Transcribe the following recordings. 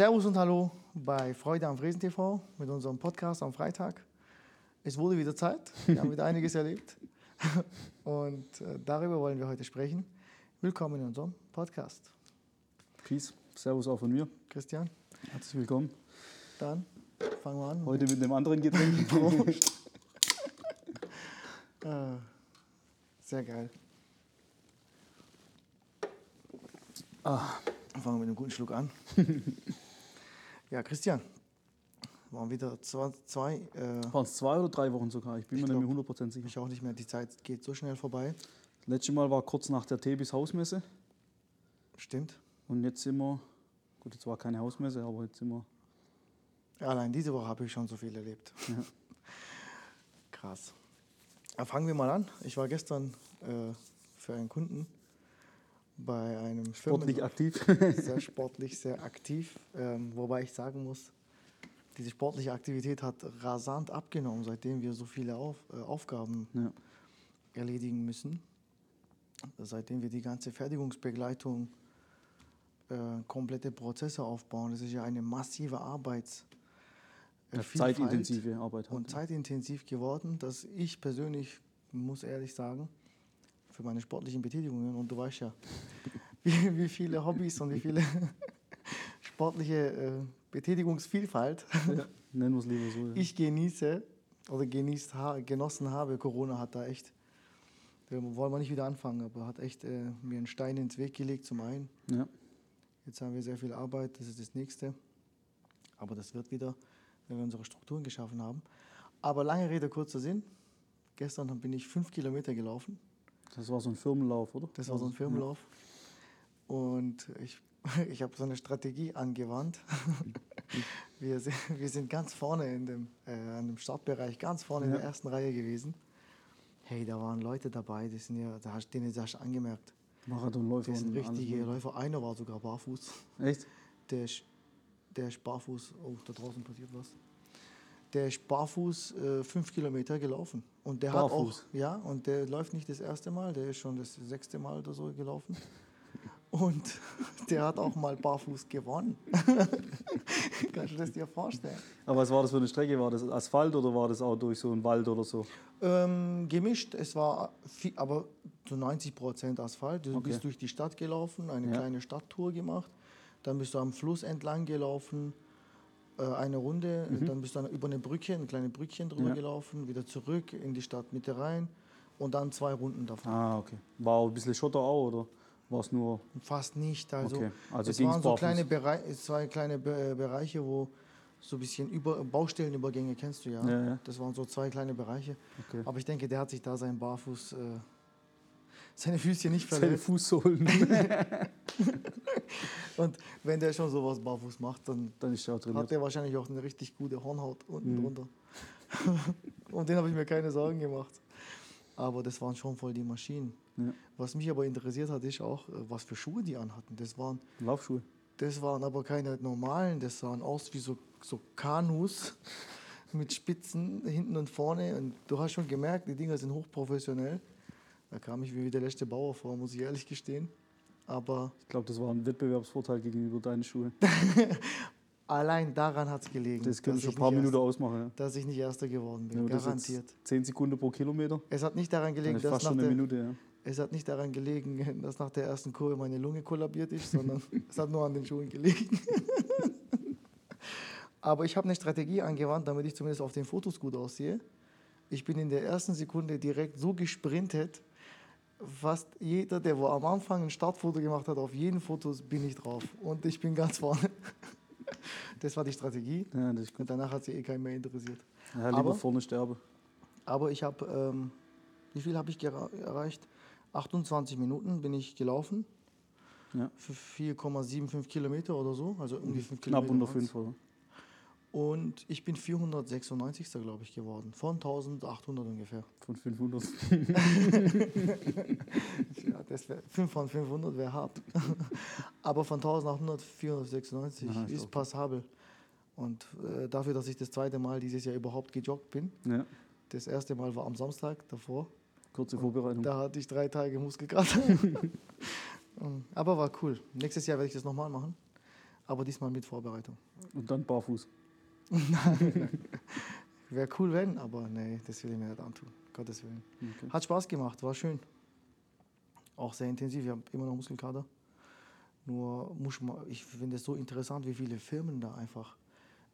Servus und Hallo bei Freude am Fräsen TV mit unserem Podcast am Freitag. Es wurde wieder Zeit, wir haben wieder einiges erlebt und äh, darüber wollen wir heute sprechen. Willkommen in unserem Podcast. Peace, Servus auch von mir. Christian, Herzlich willkommen. dann fangen wir an. Heute mit einem anderen Getränk. Äh, sehr geil. ah, Fangen wir mit einem guten Schluck an. Ja, Christian, waren wieder zwei, zwei äh, waren es zwei oder drei Wochen sogar? Ich bin Ich mir nicht glaub- mehr 100% sicher. ich auch nicht mehr, die Zeit geht so schnell vorbei. Das letzte Mal war kurz nach der Tebis Hausmesse. Stimmt. Und jetzt sind wir, gut, jetzt war keine Hausmesse, aber jetzt sind wir, Ja, allein diese Woche habe ich schon so viel erlebt. Ja. Krass. Ja, fangen wir mal an. Ich war gestern äh, für einen Kunden bei einem sportlich Firmen- aktiv. sehr sportlich, sehr aktiv. Ähm, wobei ich sagen muss, diese sportliche Aktivität hat rasant abgenommen, seitdem wir so viele Auf, äh, Aufgaben ja. erledigen müssen. Seitdem wir die ganze Fertigungsbegleitung, äh, komplette Prozesse aufbauen. Das ist ja eine massive Arbeits. äh, Ja, zeitintensive Arbeit. halt, Und ja. zeitintensiv geworden, dass ich persönlich, muss ehrlich sagen, für meine sportlichen Betätigungen, und du weißt ja, wie, wie viele Hobbys und wie viele sportliche äh, Betätigungsvielfalt Ja, nennen wir es lieber so. Ja. ich genieße oder genießt, genossen habe. Corona hat da echt, da wollen wir nicht wieder anfangen, aber hat echt äh, mir einen Stein ins Weg gelegt zum einen. ja. Jetzt haben wir sehr viel Arbeit, das ist das Nächste. Aber das wird wieder, wenn wir unsere Strukturen geschaffen haben. Aber lange Rede, kurzer Sinn. Gestern bin ich fünf Kilometer gelaufen. Das war so ein Firmenlauf, oder? Das war so ein Firmenlauf. Und ich, ich habe so eine Strategie angewandt. wir, sind, wir sind ganz vorne in dem, äh, an dem Startbereich, ganz vorne in Ja. der ersten Reihe gewesen. Hey, da waren Leute dabei, die sind ja, da hast, denen hast du angemerkt. Marathonläufer. Das sind richtige. Läufer. Einer war sogar barfuß. Echt? Der ist, der ist barfuß, oh, da draußen passiert was. Der ist barfuß äh, fünf Kilometer gelaufen. Und der Barfuß? hat auch, ja, und der läuft nicht das erste Mal, der ist schon das sechste Mal oder so gelaufen. Und der hat auch mal barfuß gewonnen. Kannst du das dir vorstellen? Aber was war das für eine Strecke? War das Asphalt oder war das auch durch so einen Wald oder so? Ähm, gemischt, es war viel, aber zu 90 Prozent Asphalt. Du Okay. bist durch die Stadt gelaufen, eine Ja. kleine Stadttour gemacht. Dann bist du am Fluss entlang gelaufen, eine Runde. Dann bist du dann über eine Brücke, ein kleines Brückchen drüber Mhm. Ja. gelaufen, wieder zurück in die Stadtmitte rein und dann zwei Runden davon. Ah, okay. War auch ein bisschen Schotter auch, oder war es nur. Fast nicht. Also, Okay, also es waren so kleine Bereiche, zwei kleine Be Bereiche, wo so ein bisschen über Baustellenübergänge kennst du ja. Ja, ja. Das waren so zwei kleine Bereiche. Okay. Aber ich denke, der hat sich da seinen Barfuß, äh, seine Füßchen nicht Seine verletzt. Fußsohlen. Und wenn der schon sowas barfuß macht, dann Dann ist er auch hat der wahrscheinlich auch eine richtig gute Hornhaut unten Mhm. drunter. um den habe ich mir keine Sorgen gemacht. Aber das waren schon voll die Maschinen. Ja. Was mich aber interessiert hat, ist auch, äh, was für Schuhe die anhatten. Das waren, Laufschuhe. das waren aber keine normalen, das sahen aus wie so, so Kanus mit Spitzen hinten und vorne. Und du hast schon gemerkt, die Dinger sind hochprofessionell. Da kam ich wie der letzte Bauer vor, muss ich ehrlich gestehen. Aber Ich glaube, das war ein Wettbewerbsvorteil gegenüber deinen Schuhen. allein daran hat es gelegen. Das können dass schon ich ein paar nicht Minuten Erster, ausmachen. Ja. dass ich nicht Erster geworden bin. Das Garantiert. 10 Sekunden pro Kilometer. Es hat nicht daran gelegen, dass nach der, Minute. Ja. es hat nicht daran gelegen, dass nach der ersten Kurve meine Lunge kollabiert ist, sondern es hat nur an den Schuhen gelegen. Aber ich habe eine Strategie angewandt, damit ich zumindest auf den Fotos gut aussehe. Ich bin in der ersten Sekunde direkt so gesprintet, fast jeder, der wo am Anfang ein Startfoto gemacht hat, auf jeden Foto bin ich drauf. Und ich bin ganz vorne. Das war die Strategie. Ja, das ist gut. Und danach hat sie eh keinen mehr interessiert. Ja, lieber Aber- vorne sterben. Aber ich habe, ähm, wie viel habe ich erreicht? 28 Minuten bin ich gelaufen. Ja. Für 4,75 Kilometer oder so. Also die 5 Knapp Kilometer. unter waren's. 5, oder? Und ich bin 496. glaube ich geworden. Von 1800 ungefähr. Von 500. Ja, das wär, 5 von 500 wäre hart. Aber von 1800 496 Aha, ist ist passabel. Und äh, dafür, dass ich das zweite Mal dieses Jahr überhaupt gejoggt bin. Ja. Das erste Mal war am Samstag davor. Kurze Vorbereitung. Da hatte ich drei Tage Muskelkater. Aber war cool. Nächstes Jahr werde ich das nochmal machen. aber diesmal mit Vorbereitung. Und dann barfuß. Wäre cool, wenn, aber nee, das will ich mir nicht antun. Gottes Willen. Okay. Hat Spaß gemacht, war schön. Auch sehr intensiv, ich habe immer noch Muskelkater. Nur muss man, ich finde es so interessant, wie viele Firmen da einfach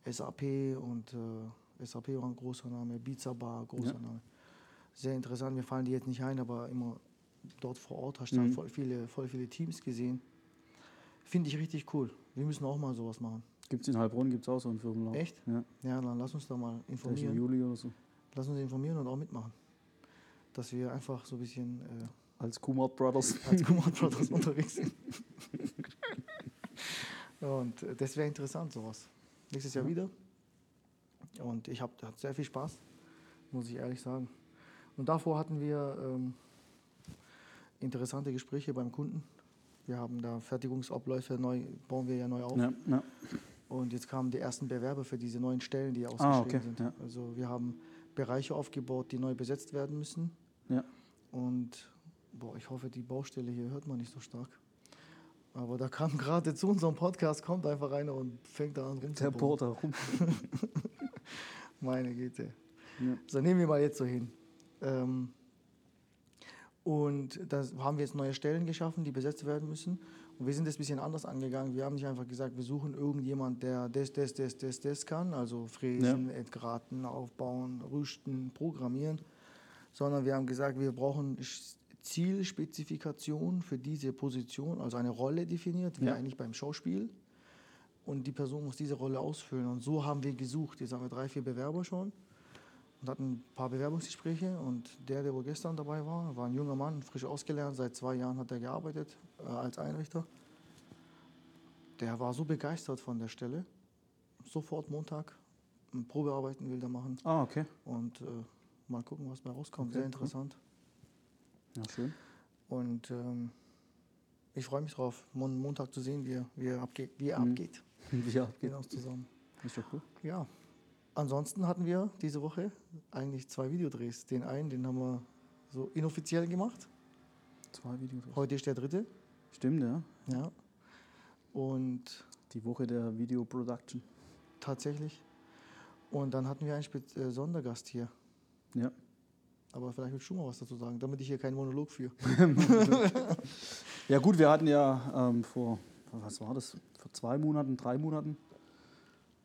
SAP und äh, SAP war ein großer Name, Pizza Bar, großer Ja. Name. Sehr interessant, mir fallen die jetzt nicht ein, aber immer dort vor Ort hast du Mhm. dann voll viele, voll viele Teams gesehen. Finde ich richtig cool. Wir müssen auch mal sowas machen. Gibt es in Heilbronn gibt's auch so einen Firmenlauf. Echt? Ja, Ja, dann lass uns da mal vielleicht im informieren. Juli oder so. Lass uns informieren und auch mitmachen. Dass wir einfach so ein bisschen äh, Als Kumart Brothers. als Command Brothers unterwegs sind. Und äh, das wäre interessant, sowas. Nächstes Jahr wieder. Und ich habe sehr viel Spaß, muss ich ehrlich sagen. Und davor hatten wir ähm, interessante Gespräche beim Kunden. Wir haben da Fertigungsabläufe neu, bauen wir ja neu auf. Ja, ja. Und jetzt kamen die ersten Bewerber für diese neuen Stellen, die Ah, ausgeschrieben okay, sind. ja. Also wir haben Bereiche aufgebaut, die neu besetzt werden müssen. Ja. Und boah, ich hoffe, die Baustelle hier hört man nicht so stark. Aber da kam gerade zu unserem Podcast, kommt einfach einer und fängt da an Der rumzubauen. bohrt da rum. Meine Güte. Ja. So, nehmen wir mal jetzt so hin. Ähm, und da haben wir jetzt neue Stellen geschaffen, die besetzt werden müssen. Und wir sind das ein bisschen anders angegangen. Wir haben nicht einfach gesagt, wir suchen irgendjemand, der das, das, das, das, das kann, also fräsen, entgraten, aufbauen, rüsten, programmieren, sondern wir haben gesagt, wir brauchen Zielspezifikation für diese Position, also eine Rolle definiert, wie Ja. eigentlich beim Schauspiel. Und die Person muss diese Rolle ausfüllen. Und so haben wir gesucht. Jetzt haben wir drei, vier Bewerber schon und hatten ein paar Bewerbungsgespräche. Und der, der wohl gestern dabei war, war ein junger Mann, frisch ausgelernt. Seit zwei Jahren hat er gearbeitet äh, als Einrichter. Der war so begeistert von der Stelle. Sofort Montag ein Probearbeiten will er machen. Ah, okay. Und äh, mal gucken, was da rauskommt. Okay, Sehr cool. interessant. Ja, schön. Und ähm, ich freue mich drauf, Mon Montag zu sehen, wie er, wie er abgeht. Wie er Mhm. abgeht. Ja, Gehen uns zusammen. ist doch cool. Ja. Ansonsten hatten wir diese Woche eigentlich zwei Videodrehs. Den einen, den haben wir so inoffiziell gemacht. Zwei Videos. Heute ist der dritte. Stimmt, ja. Ja. Und Die Woche der Video Production. tatsächlich. Und dann hatten wir einen Spez äh, Sondergast hier. Ja. Aber vielleicht willst du mal was dazu sagen, damit ich hier keinen Monolog führe. Ja gut, wir hatten ja ähm, vor, was war das, vor zwei Monaten, drei Monaten,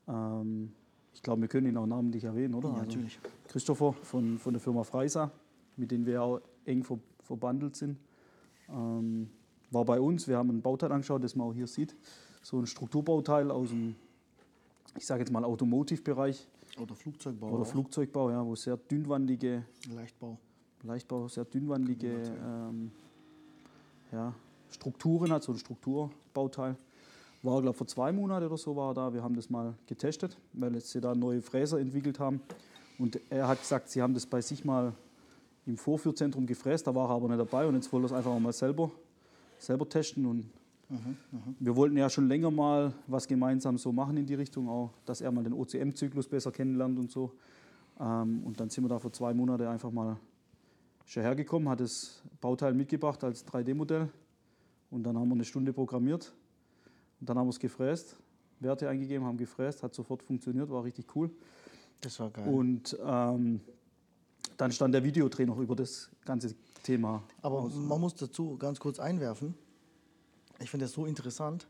ähm, ich glaube, wir können ihn auch namentlich erwähnen, oder? Also Christopher von, von der Firma Freisa, mit denen wir auch eng ver, verbandelt sind, ähm, war bei uns. Wir haben ein Bauteil angeschaut, das man auch hier sieht. So ein Strukturbauteil aus dem, ich sage jetzt mal, Automotive-Bereich Oder Flugzeugbau. oder auch. Flugzeugbau, ja, wo sehr dünnwandige Leichtbau. Leichtbau, sehr dünnwandige ähm, ja, Strukturen hat, so ein Strukturbauteil. War, glaube vor zwei Monaten oder so war er da. Wir haben das mal getestet, weil jetzt sie da neue Fräser entwickelt haben. Und er hat gesagt, sie haben das bei sich mal im Vorführzentrum gefräst, da war er aber nicht dabei und jetzt wollte er es einfach mal selber, selber testen. Und wir wollten ja schon länger mal was gemeinsam so machen in die Richtung, auch, dass er mal den OCM-Zyklus besser kennenlernt und so. Ähm, und dann sind wir da vor zwei Monaten einfach mal schon hergekommen, hat das Bauteil mitgebracht als 3D-Modell und dann haben wir eine Stunde programmiert und dann haben wir es gefräst, Werte eingegeben, haben gefräst, hat sofort funktioniert, war richtig cool. Das war geil. Und ähm, dann stand der Videodreh noch über das ganze Thema. Aber aus. man muss dazu ganz kurz einwerfen. Ich finde das so interessant.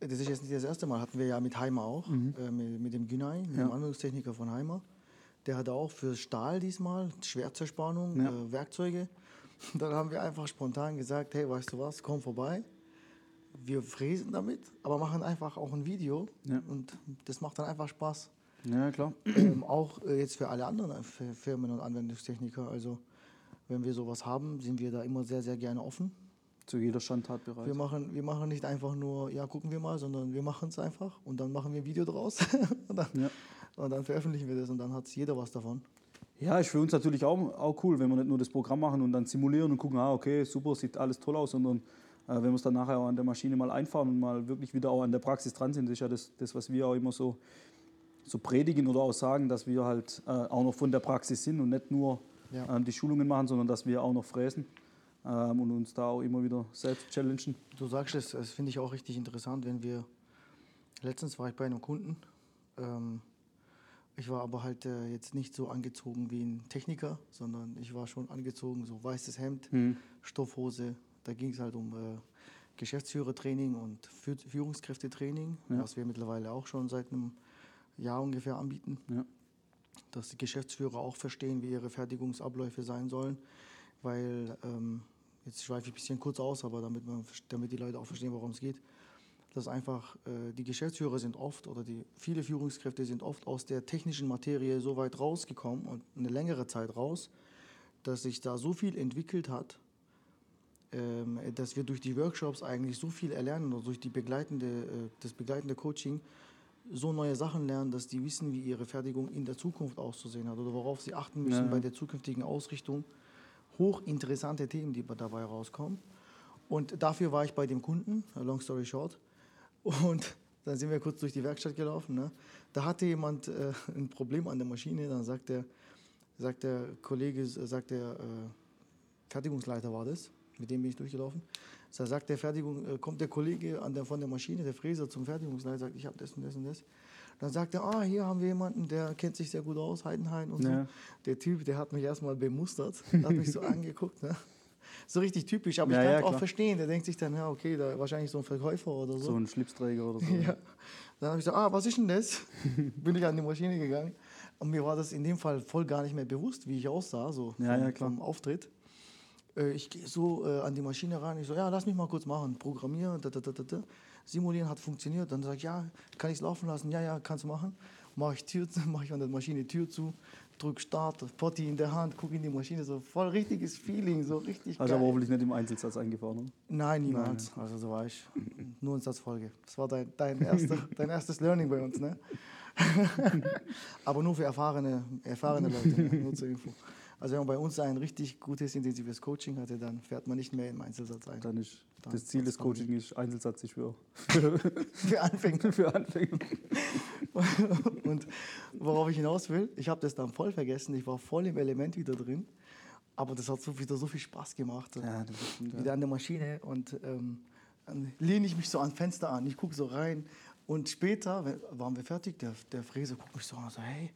Das ist jetzt nicht das erste Mal, hatten wir ja mit Heimer auch, äh, mit, mit dem Günay, mit Mhm. Ja. dem Anwendungstechniker von Heimer. Der hatte auch für Stahl diesmal, Schwertzerspanung, Ja. äh, Werkzeuge. Dann haben wir einfach spontan gesagt, hey, weißt du was, komm vorbei. Wir fräsen damit, aber machen einfach auch ein Video. Ja. Und das macht dann einfach Spaß. Ja, klar. ähm, auch äh, jetzt für alle anderen Firmen und Anwendungstechniker. Also wenn wir sowas haben, sind wir da immer sehr, sehr gerne offen. Zu jeder Schandtat bereit. Wir machen, wir machen nicht einfach nur, ja, gucken wir mal, sondern wir machen es einfach und dann machen wir ein Video draus und, dann, Ja. und dann veröffentlichen wir das und dann hat jeder was davon. Ja, ist für uns natürlich auch, auch cool, wenn wir nicht nur das Programm machen und dann simulieren und gucken, ah, okay, super, sieht alles toll aus, sondern äh, wenn wir es dann nachher auch an der Maschine mal einfahren und mal wirklich wieder auch an der Praxis dran sind, das ist ja das, das was wir auch immer so, so predigen oder auch sagen, dass wir halt äh, auch noch von der Praxis sind und nicht nur Ja. ähm, die Schulungen machen, sondern dass wir auch noch fräsen ähm, und uns da auch immer wieder selbst challengen. Du sagst es, das finde ich auch richtig interessant, wenn wir Letztens war ich bei einem Kunden. Ähm, ich war aber halt äh, jetzt nicht so angezogen wie ein Techniker, sondern ich war schon angezogen, so weißes Hemd, Hm. Stoffhose. Da ging es halt um äh, Geschäftsführertraining und Fü Führungskräftetraining, Ja. was wir mittlerweile auch schon seit einem Jahr ungefähr anbieten. Ja. Dass die Geschäftsführer auch verstehen, wie ihre Fertigungsabläufe sein sollen. Weil, ähm, jetzt schweife ich ein bisschen kurz aus, aber damit, man, damit die Leute auch verstehen, worum es geht dass einfach äh, die Geschäftsführer sind oft oder die viele Führungskräfte sind oft aus der technischen Materie so weit rausgekommen und eine längere Zeit raus, dass sich da so viel entwickelt hat, ähm, dass wir durch die Workshops eigentlich so viel erlernen oder durch die begleitende, äh, das begleitende Coaching so neue Sachen lernen, dass die wissen, wie ihre Fertigung in der Zukunft auszusehen hat oder worauf sie achten müssen Ja, bei der zukünftigen Ausrichtung. Hochinteressante Themen, die dabei rauskommen. Und dafür war ich bei dem Kunden, long story short. Und dann sind wir kurz durch die Werkstatt gelaufen. Ne? Da hatte jemand äh, ein Problem an der Maschine. Dann sagt der, sagt der Kollege, äh, sagt der äh, Fertigungsleiter war das, mit dem bin ich durchgelaufen. Da sagt der Fertigung, äh, kommt der Kollege an der, von der Maschine, der Fräser zum Fertigungsleiter, sagt, ich habe das und das und das. Dann sagt er, ah, hier haben wir jemanden, der kennt sich sehr gut aus, Heidenhain und Ja. so. Der Typ, der hat mich erstmal bemustert, hat mich so angeguckt. Ne? So richtig typisch, aber Ja, ich kann ja, auch klar. verstehen. Der denkt sich dann, ja, okay, da wahrscheinlich so ein Verkäufer oder so. So ein Schlipsträger oder so. Ja. Dann habe ich gesagt, ah, was ist denn das? Bin ich an die Maschine gegangen. Und mir war das in dem Fall voll gar nicht mehr bewusst, wie ich aussah, so Ja, vom, ja, vom Auftritt. Äh, ich gehe so äh, an die Maschine ran. Ich so, ja, lass mich mal kurz machen. Programmieren, da, da, da, da, simulieren hat funktioniert. Dann sage ich, ja, kann ich es laufen lassen? Ja, ja, kannst du machen. Mache ich, Tür zu- mach ich an der Maschine Tür zu, drück Start, Potti in der Hand, gucke in die Maschine, so voll richtiges Feeling, so richtig Also aber hoffentlich nicht im Einzelsatz eingefahren. Ne? Nein, niemals. Also so war ich. Nur in Satzfolge. Das war dein, dein, erster, dein erstes Learning bei uns, ne? Aber nur für erfahrene, erfahrene Leute, ne? nur zur Info. Also wenn man bei uns ein richtig gutes, intensives Coaching hatte, dann fährt man nicht mehr im Einzelsatz ein. Dann ist Dann- das Ziel des Coachings ist Einzelsatz ist für, Für Anfänger. für Anfänger. Und worauf ich hinaus will, ich habe das dann voll vergessen. Ich war voll im Element wieder drin. Aber das hat so, wieder so viel Spaß gemacht. Ja, das stimmt, wieder ja. an der Maschine und ähm, dann lehne ich mich so ans Fenster an, ich gucke so rein und später wenn, waren wir fertig, der, der Fräser guckt mich so an und sagt, hey,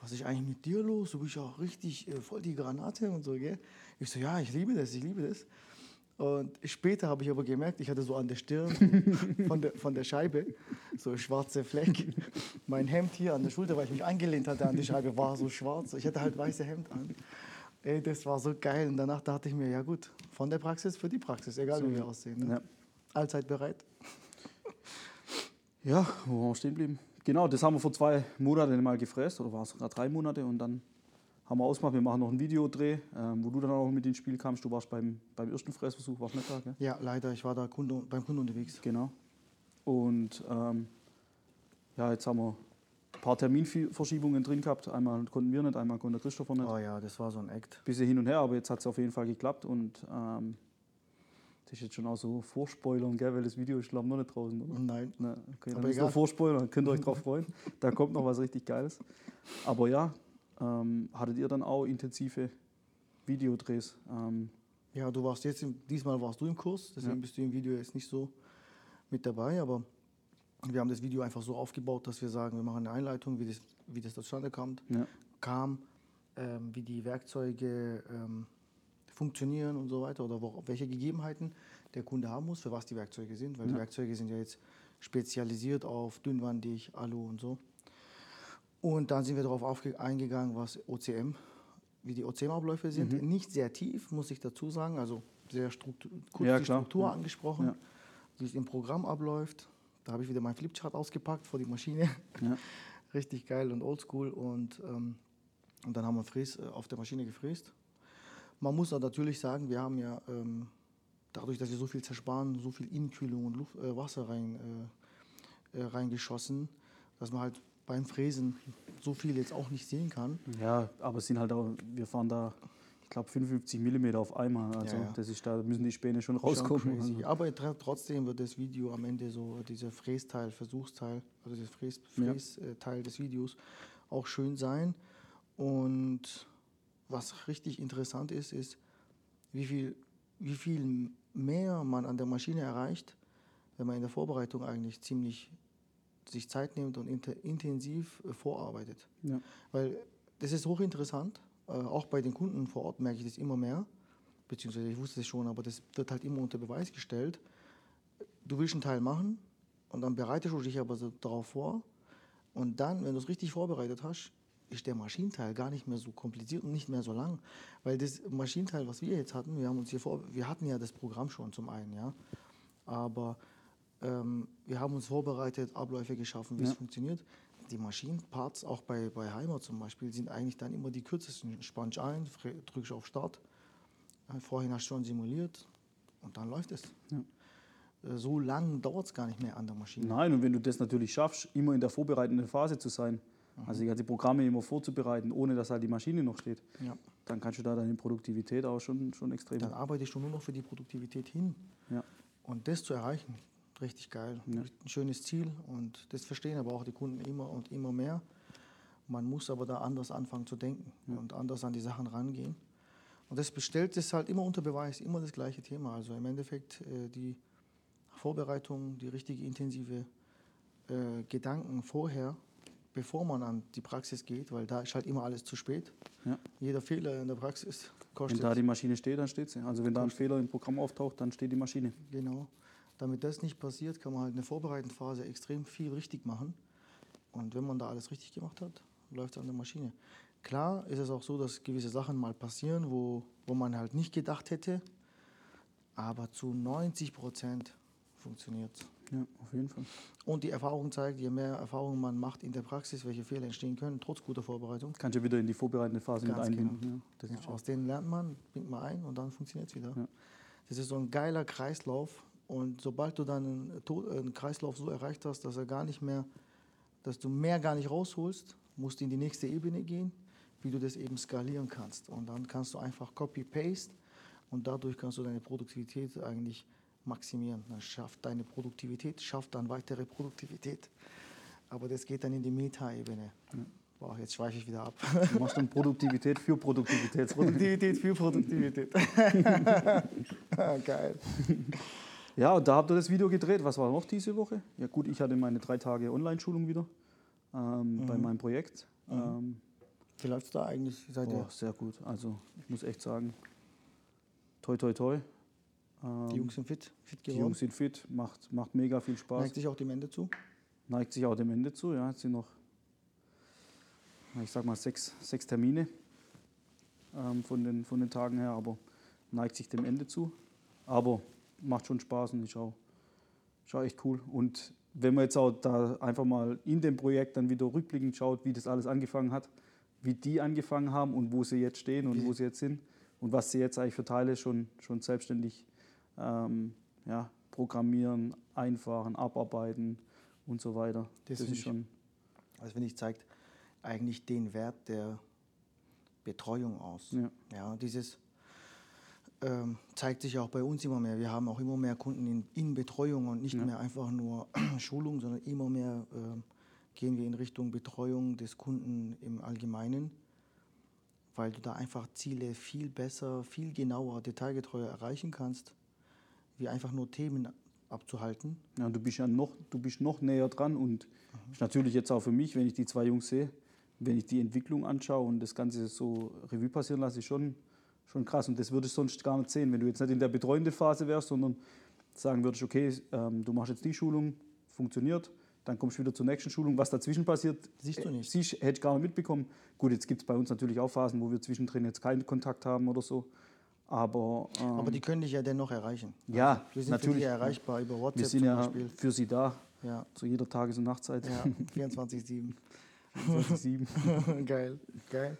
was ist eigentlich mit dir los? Du bist ja richtig äh, voll die Granate und so, gell? Ich so, ja, ich liebe das, ich liebe das. Und später habe ich aber gemerkt, ich hatte so an der Stirn von der, von der Scheibe so schwarze Fleck. Mein Hemd hier an der Schulter, weil ich mich angelehnt hatte an die Scheibe, war so schwarz. Ich hatte halt weiße Hemd an. Ey, das war so geil. Und danach dachte ich mir, ja gut, von der Praxis für die Praxis, egal wie wir aussehen. Ne? Ja. Allzeit bereit. ja, wo waren wir stehen geblieben? Genau, das haben wir vor zwei Monaten mal gefräst, oder war es sogar drei Monate und dann haben wir ausgemacht, wir machen noch einen Videodreh, ähm, wo du dann auch mit ins Spiel kamst. Du warst beim, beim ersten Fräsversuch, warst nicht da, gell? Ja, leider, ich war da Kunde, beim Kunden unterwegs. Genau. Und ähm, ja, jetzt haben wir ein paar Terminverschiebungen drin gehabt. Einmal konnten wir nicht, einmal konnte Christopher nicht. Oh ja, das war so ein Act. Bisschen hin und her, aber jetzt hat es auf jeden Fall geklappt und ähm, das ist jetzt schon auch so Vorspoilern, gell, weil das Video ist glaube ich noch nicht draußen, oder? Nein. Na, okay, Aber dann ist noch Vorspoilern, könnt ihr euch drauf freuen. Da kommt noch was richtig Geiles. Aber ja, ähm, hattet ihr dann auch intensive Videodrehs? Ähm, Ja, du warst jetzt, diesmal warst du im Kurs, deswegen Ja. bist du im Video jetzt nicht so mit dabei, aber wir haben das Video einfach so aufgebaut, dass wir sagen, wir machen eine Einleitung, wie das, wie das zustande kam, ja. kam ähm, wie die Werkzeuge ähm, funktionieren und so weiter oder wo, welche Gegebenheiten der Kunde haben muss, für was die Werkzeuge sind, weil die Ja. Werkzeuge sind ja jetzt spezialisiert auf dünnwandig, Alu und so. Und dann sind wir darauf eingegangen, was OCM, wie die OCM-Abläufe sind. Mhm. Nicht sehr tief, muss ich dazu sagen, also sehr struktur, kurz Ja, die klar. Struktur Ja. angesprochen, wie es im Programm abläuft. Da habe ich wieder mein Flipchart ausgepackt vor die Maschine. Richtig geil und oldschool. Und, ähm, und dann haben wir Fräs, äh, auf der Maschine gefräst. Man muss auch natürlich sagen, wir haben ja ähm, dadurch, dass wir so viel zersparen, so viel Innenkühlung und Luft, äh, Wasser rein, äh, äh, reingeschossen, dass man halt beim Fräsen so viel jetzt auch nicht sehen kann. ja, aber es sind halt auch, wir fahren da, ich glaube, 55 mm auf einmal. Also Ja, ja. das ist da müssen die Späne schon Schon rauskommen. crazy. Also, Aber tr- trotzdem wird das Video am Ende so, dieser Frästeil, Versuchsteil, also der Fräs, Ja. Frästeil des Videos auch schön sein. Und was richtig interessant ist, ist, wie viel, wie viel mehr man an der Maschine erreicht, wenn man in der Vorbereitung eigentlich ziemlich sich Zeit nimmt und intensiv äh, vorarbeitet. Ja. Weil das ist hochinteressant. Äh, auch bei den Kunden vor Ort merke ich das immer mehr. Beziehungsweise ich wusste es schon, aber das wird halt immer unter Beweis gestellt. Du willst einen Teil machen und dann bereitest du dich aber so darauf vor. Und dann, wenn du es richtig vorbereitet hast, ist der Maschinenteil gar nicht mehr so kompliziert und nicht mehr so lang. Weil das Maschinenteil, was wir jetzt hatten, wir haben uns hier vor, wir hatten ja das Programm schon zum einen, ja. Aber ähm, wir haben uns vorbereitet, Abläufe geschaffen, wie es Ja. funktioniert. Die Maschinenparts, auch bei, bei Heimer zum Beispiel, sind eigentlich dann immer die kürzesten. Spann ein, drückst auf Start, äh, vorhin hast du schon simuliert und dann läuft es. Äh, So lang dauert es gar nicht mehr an der Maschine. Nein, und wenn du das natürlich schaffst, immer in der vorbereitenden Phase zu sein, also die ganzen Programme immer vorzubereiten, ohne dass halt die Maschine noch steht, Ja. dann kannst du da deine Produktivität auch schon, schon extrem. Dann arbeitest du nur noch für die Produktivität hin. Ja. Und das zu erreichen, richtig geil. Ja. Ein schönes Ziel und das verstehen aber auch die Kunden immer und immer mehr. Man muss aber da anders anfangen zu denken und anders an die Sachen rangehen. Und das bestellt es halt immer unter Beweis, immer das gleiche Thema. Also im Endeffekt äh, die Vorbereitung, die richtige intensive äh, Gedanken vorher, bevor man an die Praxis geht, weil da ist halt immer alles zu spät. Ja. Jeder Fehler in der Praxis Wenn kostet. da die Maschine steht, dann steht sie. Also wenn da ein Fehler im Programm auftaucht, dann steht die Maschine. Genau. Damit das nicht passiert, kann man halt in der vorbereitenden Phase extrem viel richtig machen. Und wenn man da alles richtig gemacht hat, läuft es an der Maschine. Klar ist es auch so, dass gewisse Sachen mal passieren, wo, wo man halt nicht gedacht hätte. Aber zu 90 Prozent funktioniert es. Ja, auf jeden Fall. Und die Erfahrung zeigt, je mehr Erfahrung man macht in der Praxis, welche Fehler entstehen können, trotz guter Vorbereitung. Kannst du wieder in die vorbereitende Phase Ganz mit einbinden. Das Ja, aus denen lernt man, bringt man ein und dann funktioniert es wieder. Ja. Das ist so ein geiler Kreislauf. Und sobald du dann einen Kreislauf so erreicht hast, dass er gar nicht mehr, dass du mehr gar nicht rausholst, musst du in die nächste Ebene gehen, wie du das eben skalieren kannst. Und dann kannst du einfach Copy-Paste und dadurch kannst du deine Produktivität eigentlich maximieren. Dann schafft deine Produktivität, schafft dann weitere Produktivität. Aber das geht dann in die Meta-Ebene. Boah, jetzt schweife ich wieder ab. Du machst dann Produktivität für Produktivität. Produktivität für Produktivität. Geil. Ja, und da habt ihr das Video gedreht. Was war noch diese Woche? Ja gut, ich hatte meine drei Tage Online-Schulung wieder ähm, bei meinem Projekt. Ähm, Wie läuft es da eigentlich? Seid ihr, boah, sehr gut. Also ich muss echt sagen, toi toi toi. Ähm, die Jungs sind fit, fit die geworden. Jungs sind fit, macht, macht mega viel Spaß. Neigt sich auch dem Ende zu? neigt sich auch dem Ende zu. Ja, jetzt sind noch, ich sag mal, sechs, sechs Termine ähm, von, den, von den Tagen her, aber neigt sich dem Ende zu. Aber macht schon Spaß und ist auch, ist auch echt cool. Und wenn man jetzt auch da einfach mal in dem Projekt dann wieder rückblickend schaut, wie das alles angefangen hat, wie die angefangen haben und wo sie jetzt stehen und wo sie jetzt sind und was sie jetzt eigentlich für Teile schon, schon selbstständig ähm, ja, programmieren, einfahren, abarbeiten und so weiter. Das Das, ist ich- schon, Also finde ich, zeigt eigentlich den Wert der Betreuung aus. ja, Ja, dieses ähm, zeigt sich auch bei uns immer mehr. Wir haben auch immer mehr Kunden in, in Betreuung und nicht Ja. mehr einfach nur Schulung, sondern immer mehr ähm, gehen wir in Richtung Betreuung des Kunden im Allgemeinen, weil du da einfach Ziele viel besser, viel genauer, detailgetreuer erreichen kannst, wie einfach nur Themen abzuhalten. ja, du bist ja noch, du bist noch näher dran und ist natürlich jetzt auch für mich, wenn ich die zwei Jungs sehe, wenn ich die Entwicklung anschaue und das Ganze so Revue passieren lasse, ist schon, schon krass. Und das würde ich sonst gar nicht sehen, wenn du jetzt nicht in der betreuenden Phase wärst, sondern sagen würdest, okay, ähm, du machst jetzt die Schulung, funktioniert, dann kommst du wieder zur nächsten Schulung. Was dazwischen passiert, Siehst du nicht. Siehst, hätte ich gar nicht mitbekommen. Gut, jetzt gibt es bei uns natürlich auch Phasen, wo wir zwischendrin jetzt keinen Kontakt haben oder so. Aber, ähm, Aber die können dich ja dennoch erreichen. ja, Wir sind natürlich. für dich erreichbar über WhatsApp Wir sind zum ja Beispiel. für Sie da, Ja, zu jeder Tages- und Nachtzeit. ja 24-7. 24/7. geil, geil.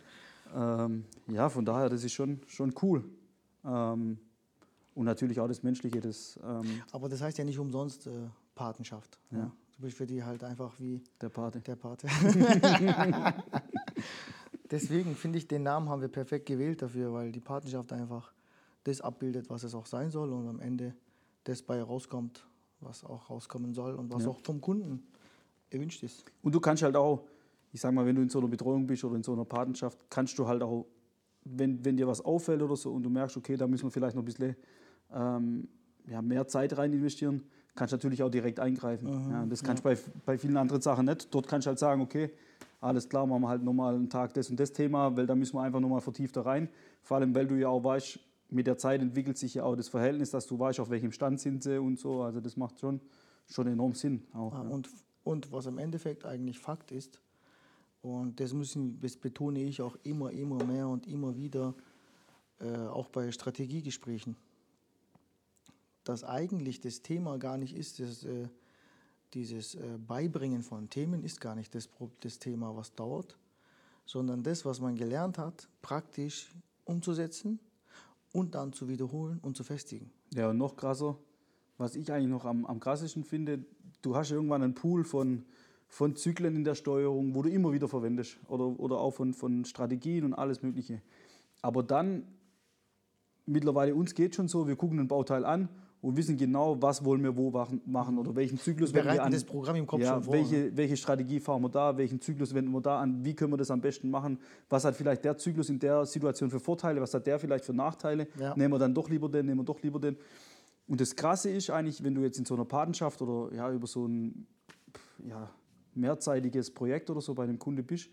ähm, ja, von daher, das ist schon, schon cool. Ähm, und natürlich auch das Menschliche, das ähm, Aber das heißt ja nicht umsonst äh, Patenschaft. Ja. Ja. Du bist für die halt einfach wie der Pate. der Pate. Deswegen finde ich, den Namen haben wir perfekt gewählt dafür, weil die Patenschaft einfach das abbildet, was es auch sein soll und am Ende das bei rauskommt, was auch rauskommen soll und was Ja. auch vom Kunden erwünscht ist. Und du kannst halt auch, ich sag mal, wenn du in so einer Betreuung bist oder in so einer Patenschaft, kannst du halt auch, wenn, wenn dir was auffällt oder so und du merkst, okay, da müssen wir vielleicht noch ein bisschen ähm, ja, mehr Zeit rein investieren, kannst du natürlich auch direkt eingreifen. Mhm, ja, das kannst du ja. bei, bei vielen anderen Sachen nicht. Dort kannst du halt sagen, okay, alles klar, machen wir halt nochmal einen Tag das und das Thema, weil da müssen wir einfach nochmal vertiefter rein. Vor allem, weil du ja auch weißt, mit der Zeit entwickelt sich ja auch das Verhältnis, dass du weißt, auf welchem Stand sind sie und so. Also das macht schon, schon enorm Sinn. Auch, ja, und, und was im Endeffekt eigentlich Fakt ist, und das, müssen, das betone ich auch immer, immer mehr und immer wieder, äh, auch bei Strategiegesprächen, dass eigentlich das Thema gar nicht ist, das, äh, dieses äh, Beibringen von Themen ist gar nicht das, das Thema, was dauert, sondern das, was man gelernt hat, praktisch umzusetzen und dann zu wiederholen und zu festigen. Ja, und noch krasser, was ich eigentlich noch am, am krassesten finde, du hast irgendwann einen Pool von, von Zyklen in der Steuerung, wo du immer wieder verwendest oder, oder auch von, von Strategien und alles Mögliche. Aber dann, mittlerweile uns geht schon so, wir gucken ein Bauteil an und wissen genau, was wollen wir wo machen oder welchen Zyklus wir wir an. das Programm im Kopf ja, schon vor. Welche, welche Strategie fahren wir da, welchen Zyklus wenden wir da an, wie können wir das am besten machen, was hat vielleicht der Zyklus in der Situation für Vorteile, was hat der vielleicht für Nachteile, ja. nehmen wir dann doch lieber den, nehmen wir doch lieber den. Und das Krasse ist eigentlich, wenn du jetzt in so einer Patenschaft oder ja, über so ein ja, mehrzeitiges Projekt oder so bei einem Kunde bist,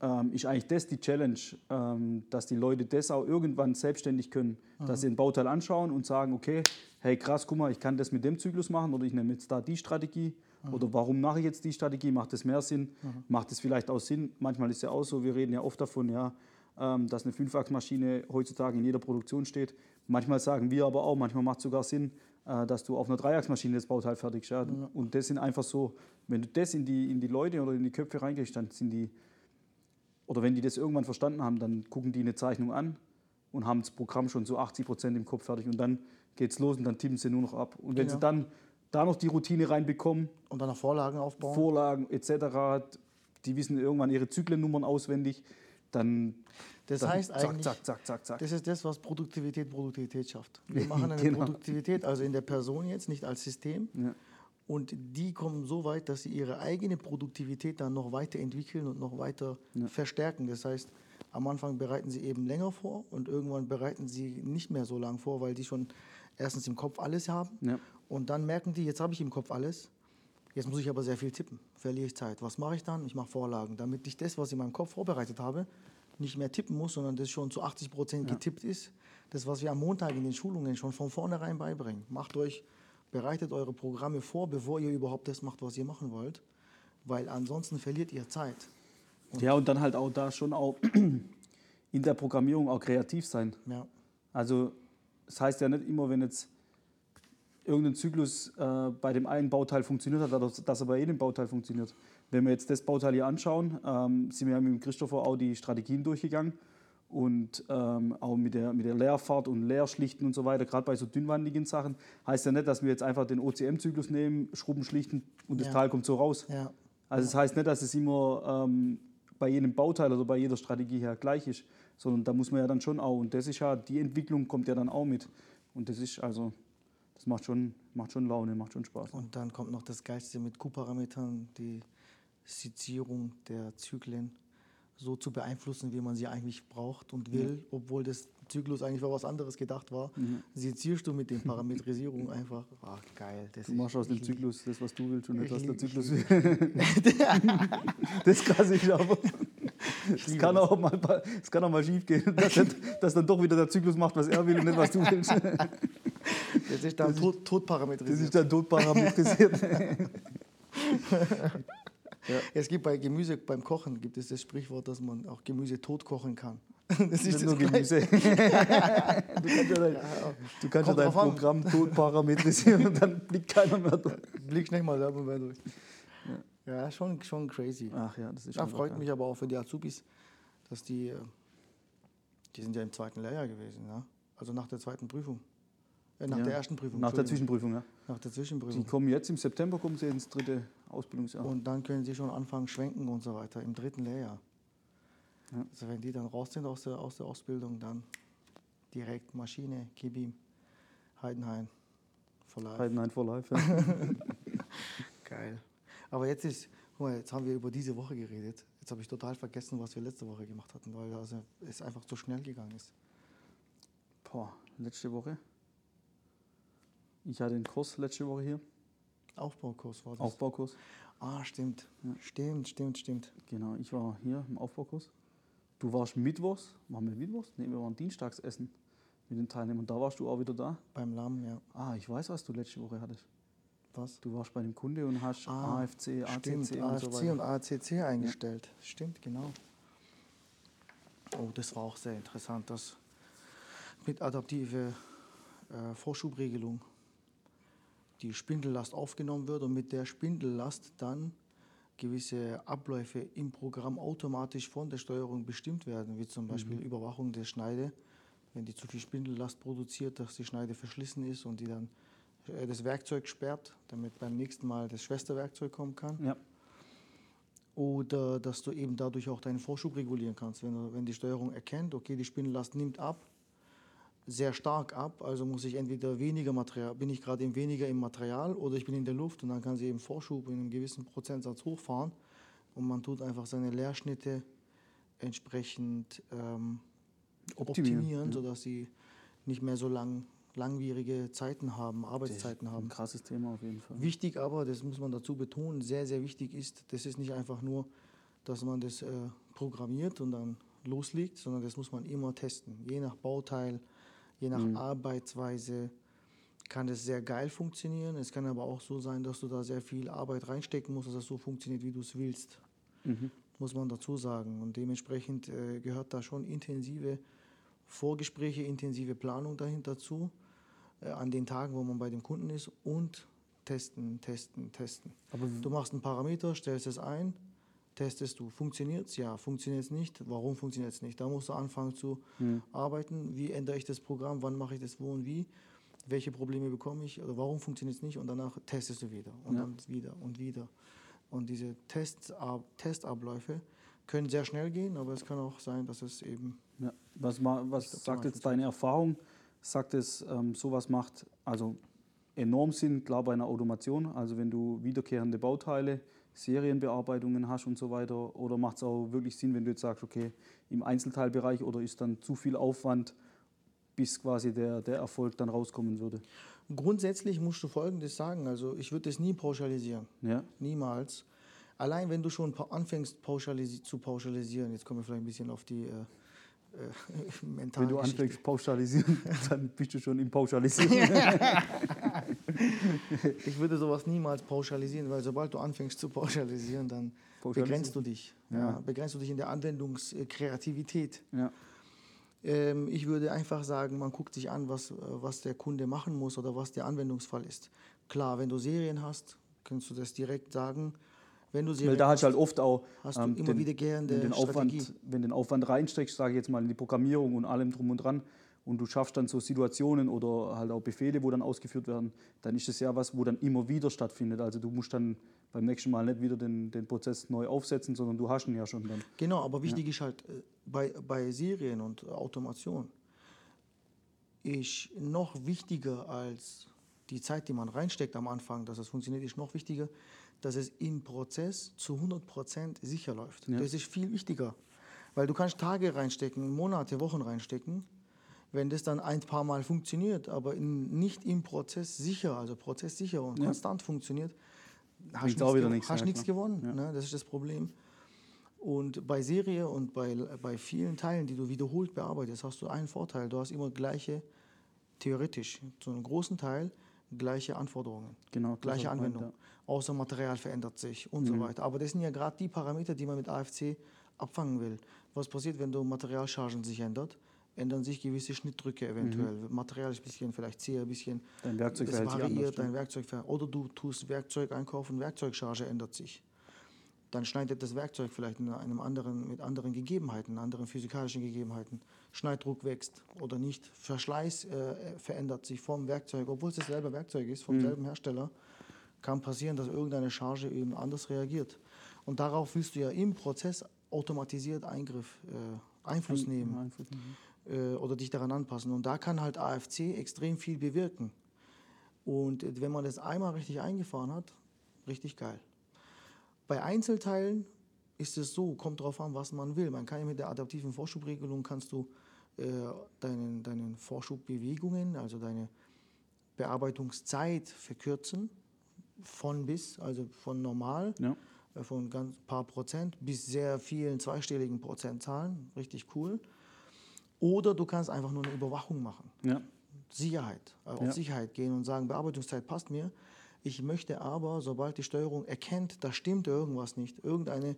ähm, ist eigentlich das die Challenge, ähm, dass die Leute das auch irgendwann selbstständig können, mhm. dass sie ein Bauteil anschauen und sagen, okay, hey krass, guck mal, ich kann das mit dem Zyklus machen oder ich nehme jetzt da die Strategie mhm. oder warum mache ich jetzt die Strategie, macht das mehr Sinn, mhm. macht es vielleicht auch Sinn, manchmal ist es ja auch so, wir reden ja oft davon, ja, ähm, dass eine Fünfachsmaschine heutzutage in jeder Produktion steht. Manchmal sagen wir aber auch, manchmal macht es sogar Sinn, äh, dass du auf einer Dreiachsmaschine das Bauteil fertigst. Ja? Und das sind einfach so, wenn du das in die, in die Leute oder in die Köpfe reinkriegst, dann sind die oder wenn die das irgendwann verstanden haben, dann gucken die eine Zeichnung an und haben das Programm schon so 80 Prozent im Kopf fertig und dann geht es los und dann tippen sie nur noch ab. Und wenn sie dann da noch die Routine reinbekommen und dann noch Vorlagen aufbauen, Vorlagen etc., die wissen irgendwann ihre Zyklennummern auswendig, dann das dann heißt zack, eigentlich, zack, zack, zack, zack. das ist das, was Produktivität Produktivität schafft. Wir machen eine genau. Produktivität, also in der Person jetzt, nicht als System. Ja. Und die kommen so weit, dass sie ihre eigene Produktivität dann noch weiterentwickeln und noch weiter ja. verstärken. Das heißt, am Anfang bereiten sie eben länger vor und irgendwann bereiten sie nicht mehr so lang vor, weil die schon erstens im Kopf alles haben. Ja. Und dann merken die, jetzt habe ich im Kopf alles. Jetzt muss ich aber sehr viel tippen, verliere ich Zeit. Was mache ich dann? Ich mache Vorlagen, damit ich das, was ich in meinem Kopf vorbereitet habe, nicht mehr tippen muss, sondern das schon zu 80 Prozent ja. getippt ist. Das, was wir am Montag in den Schulungen schon von vornherein beibringen. Macht euch bereitet eure Programme vor, bevor ihr überhaupt das macht, was ihr machen wollt, weil ansonsten verliert ihr Zeit. Und ja, und dann halt auch da schon auch in der Programmierung auch kreativ sein. Ja. Also das heißt ja nicht immer, wenn jetzt irgendein Zyklus äh, bei dem einen Bauteil funktioniert hat, dass er bei jedem Bauteil funktioniert. Wenn wir jetzt das Bauteil hier anschauen, ähm, sind wir mit dem Christopher auch die Strategien durchgegangen und ähm, auch mit der, mit der Leerfahrt und Leerschlichten und so weiter, gerade bei so dünnwandigen Sachen, heißt ja nicht, dass wir jetzt einfach den OCM-Zyklus nehmen, Schrubben schlichten und das ja. Teil kommt so raus. Ja. Also es das heißt nicht, dass es immer ähm, bei jedem Bauteil oder bei jeder Strategie her gleich ist, sondern da muss man ja dann schon auch, und das ist ja, die Entwicklung kommt ja dann auch mit. Und das ist also, das macht schon, macht schon Laune, macht schon Spaß. Und dann kommt noch das Geilste mit Q-Parametern, die Sezierung der Zyklen so zu beeinflussen, wie man sie eigentlich braucht und will, ja. obwohl das Zyklus eigentlich für was anderes gedacht war. Mhm. Sezierst du mit den Parametrisierung einfach. Ach, geil. du machst aus dem Zyklus das, was du willst und nicht, was der Zyklus will. das kann sich aber. Es kann, auch mal, es kann auch mal schief gehen, dass, dass, dann doch wieder der Zyklus macht, was er will und nicht, was du willst. Das ist dann tot, totparametrisiert. Das ist dann totparametrisiert. Ja. Es gibt bei Gemüse, beim Kochen gibt es das Sprichwort, dass man auch Gemüse tot kochen kann. Das ist nur Gemüse. du kannst ja dein, du kannst ja dein Programm tot parametrisieren und dann blickt keiner mehr durch. Blickt nicht mal selber mehr durch. Ja, ja schon, schon crazy. Ach ja, das ist schon ja, freut mich aber auch für die Azubis, dass die, äh, die sind ja im zweiten Lehrjahr gewesen, ja? also nach der zweiten Prüfung. Äh, nach ja, der ersten Prüfung. Nach der Zwischenprüfung, ja. Nach der Zwischenprüfung. Die kommen jetzt im September, kommen sie ins dritte Ausbildungsjahr. Und dann können sie schon anfangen, schwenken und so weiter im dritten Lehrjahr. Ja. Also wenn die dann raus sind aus der, aus der Ausbildung, dann direkt Maschine, Kibim, Heidenhain for life. Heidenhain for life, ja. Geil. Aber jetzt ist, guck mal, jetzt haben wir über diese Woche geredet. Jetzt habe ich total vergessen, was wir letzte Woche gemacht hatten, weil also es einfach so schnell gegangen ist. Boah, letzte Woche? Ich hatte den Kurs letzte Woche hier. Aufbaukurs war das. Aufbaukurs. Ah, stimmt. Stimmt, stimmt, stimmt. Genau, ich war hier im Aufbaukurs. Du warst mittwochs, waren wir mittwochs? Nee, wir waren dienstags essen mit den Teilnehmern. Da warst du auch wieder da. Beim Lamm, ja. Ah, ich weiß, was du letzte Woche hattest. Was? Du warst bei dem Kunde und hast Ah, AFC, ACC Stimmt, und AFC so weiter. und ACC eingestellt. Stimmt, genau. Oh, das war auch sehr interessant, das mit adaptive äh, Vorschubregelung die Spindellast aufgenommen wird und mit der Spindellast dann gewisse Abläufe im Programm automatisch von der Steuerung bestimmt werden, wie zum Beispiel Überwachung der Schneide, wenn die zu viel Spindellast produziert, dass die Schneide verschlissen ist und die dann äh, das Werkzeug sperrt, damit beim nächsten Mal das Schwesterwerkzeug kommen kann. Ja, Oder dass du eben dadurch auch deinen Vorschub regulieren kannst. Wenn, wenn die Steuerung erkennt, okay, die Spinnellast nimmt ab, sehr stark ab, also muss ich entweder weniger Material, bin ich gerade eben weniger im Material oder ich bin in der Luft und dann kann sie eben Vorschub in einem gewissen Prozentsatz hochfahren und man tut einfach seine Leerschnitte entsprechend ähm, Optimieren, optimieren, ja. sodass sie nicht mehr so lang, langwierige Zeiten haben, das ist Arbeitszeiten haben. ein krasses Thema auf jeden Fall. Wichtig aber, das muss man dazu betonen, sehr, sehr wichtig ist, das ist nicht einfach nur, dass man das äh, programmiert und dann loslegt, sondern das muss man immer testen. Je nach Bauteil, je nach Arbeitsweise kann das sehr geil funktionieren. Es kann aber auch so sein, dass du da sehr viel Arbeit reinstecken musst, dass das so funktioniert, wie du es willst. Mhm. Muss man dazu sagen. Und dementsprechend äh, gehört da schon intensive Vorgespräche, intensive Planung dahinter dazu, äh, an den Tagen, wo man bei dem Kunden ist und testen, testen, testen. Aber Du machst einen Parameter, stellst es ein, testest du. Funktioniert es? Ja. Funktioniert es nicht? Warum funktioniert es nicht? Da musst du anfangen zu arbeiten. Wie ändere ich das Programm? Wann mache ich das wo und wie? Welche Probleme bekomme ich? Oder warum funktioniert es nicht? Und danach testest du wieder und Ja. dann wieder und wieder. Und diese Tests, Ab- Testabläufe können sehr schnell gehen, aber es kann auch sein, dass es eben Ja. Was, was sagt jetzt deine Erfahrung? Sagt es, ähm, sowas macht also enorm Sinn, klar bei einer Automation, also wenn du wiederkehrende Bauteile, Serienbearbeitungen hast und so weiter, oder macht es auch wirklich Sinn, wenn du jetzt sagst, okay, im Einzelteilbereich oder ist dann zu viel Aufwand, bis quasi der, der Erfolg dann rauskommen würde? grundsätzlich musst du Folgendes sagen. Also ich würde das nie pauschalisieren. Ja, Niemals. Allein wenn du schon anfängst pauschalisi zu pauschalisieren, jetzt kommen wir vielleicht ein bisschen auf die äh, äh, wenn du Geschichte. anfängst pauschalisieren, dann bist du schon im Pauschalisieren. Ich würde sowas niemals pauschalisieren, weil sobald du anfängst zu pauschalisieren, dann Pauschalisieren. begrenzt du dich. Ja. Ja. begrenzt du dich in der Anwendungskreativität. ja. Ähm, ich würde einfach sagen, man guckt sich an, was, was der Kunde machen muss oder was der Anwendungsfall ist. Klar, wenn du Serien hast, kannst du das direkt sagen. Wenn du Weil Serien da hast du halt oft auch hast du ähm, immer wiederkehrende wenn den Strategie. Aufwand, wenn den Aufwand reinsteckst, sage ich jetzt mal in die Programmierung und allem drum und dran, und du schaffst dann so Situationen oder halt auch Befehle, wo dann ausgeführt werden, dann ist das ja was, wo dann immer wieder stattfindet. Also du musst dann beim nächsten Mal nicht wieder den, den Prozess neu aufsetzen, sondern du hast ihn ja schon dann. Genau, aber wichtig ist halt äh, bei, bei Serien und Automation ist noch wichtiger als die Zeit, die man reinsteckt am Anfang, dass es funktioniert, ist noch wichtiger, dass es im Prozess zu 100% sicher läuft. Ja. Das ist viel wichtiger, weil du kannst Tage reinstecken, Monate, Wochen reinstecken, wenn das dann ein paar Mal funktioniert, aber in, nicht im Prozess sicher, also prozesssicher und Ja. konstant funktioniert, hast du nichts, nichts, hast ja, nichts klar. gewonnen. Ja. Ne? Das ist das Problem. Und bei Serie und bei, bei vielen Teilen, die du wiederholt bearbeitest, hast du einen Vorteil. Du hast immer gleiche, theoretisch, zu einem großen Teil, gleiche Anforderungen, Genau, gleiche was ich meinte, Anwendung. Außer Material verändert sich und Mhm. so weiter. Aber das sind ja gerade die Parameter, die man mit AFC abfangen will. Was passiert, wenn du Materialchargen sich ändert? Ändern sich gewisse Schnittdrücke eventuell. Material ist ein bisschen vielleicht zäher, ein bisschen Mhm. Dein Werkzeug sich variiert, anders. dein Werkzeug oder du tust Werkzeug einkaufen, Werkzeugcharge ändert sich. Dann schneidet das Werkzeug vielleicht in einem anderen, mit anderen Gegebenheiten, anderen physikalischen Gegebenheiten. Schneidruck wächst oder nicht. Verschleiß äh, verändert sich vom Werkzeug, obwohl es dasselbe Werkzeug ist, Mhm. vom selben Hersteller. Kann passieren, dass irgendeine Charge eben anders reagiert. Und darauf willst du ja im Prozess automatisiert Eingriff, äh, Einfluss nehmen Einfluss nehmen. Äh, oder dich daran anpassen. Und da kann halt AFC extrem viel bewirken. Und wenn man das einmal richtig eingefahren hat, richtig geil. Bei Einzelteilen ist es so, kommt drauf an, was man will. Man kann mit der adaptiven Vorschubregelung kannst du äh, deinen, deinen Vorschubbewegungen, also deine Bearbeitungszeit verkürzen, von bis, also von normal, Ja. äh, von ganz paar Prozent bis sehr vielen zweistelligen Prozentzahlen, richtig cool. Oder du kannst einfach nur eine Überwachung machen. Ja. Sicherheit, äh, auf Ja. Sicherheit gehen und sagen, Bearbeitungszeit passt mir. Ich möchte aber, sobald die Steuerung erkennt, da stimmt irgendwas nicht, irgendeine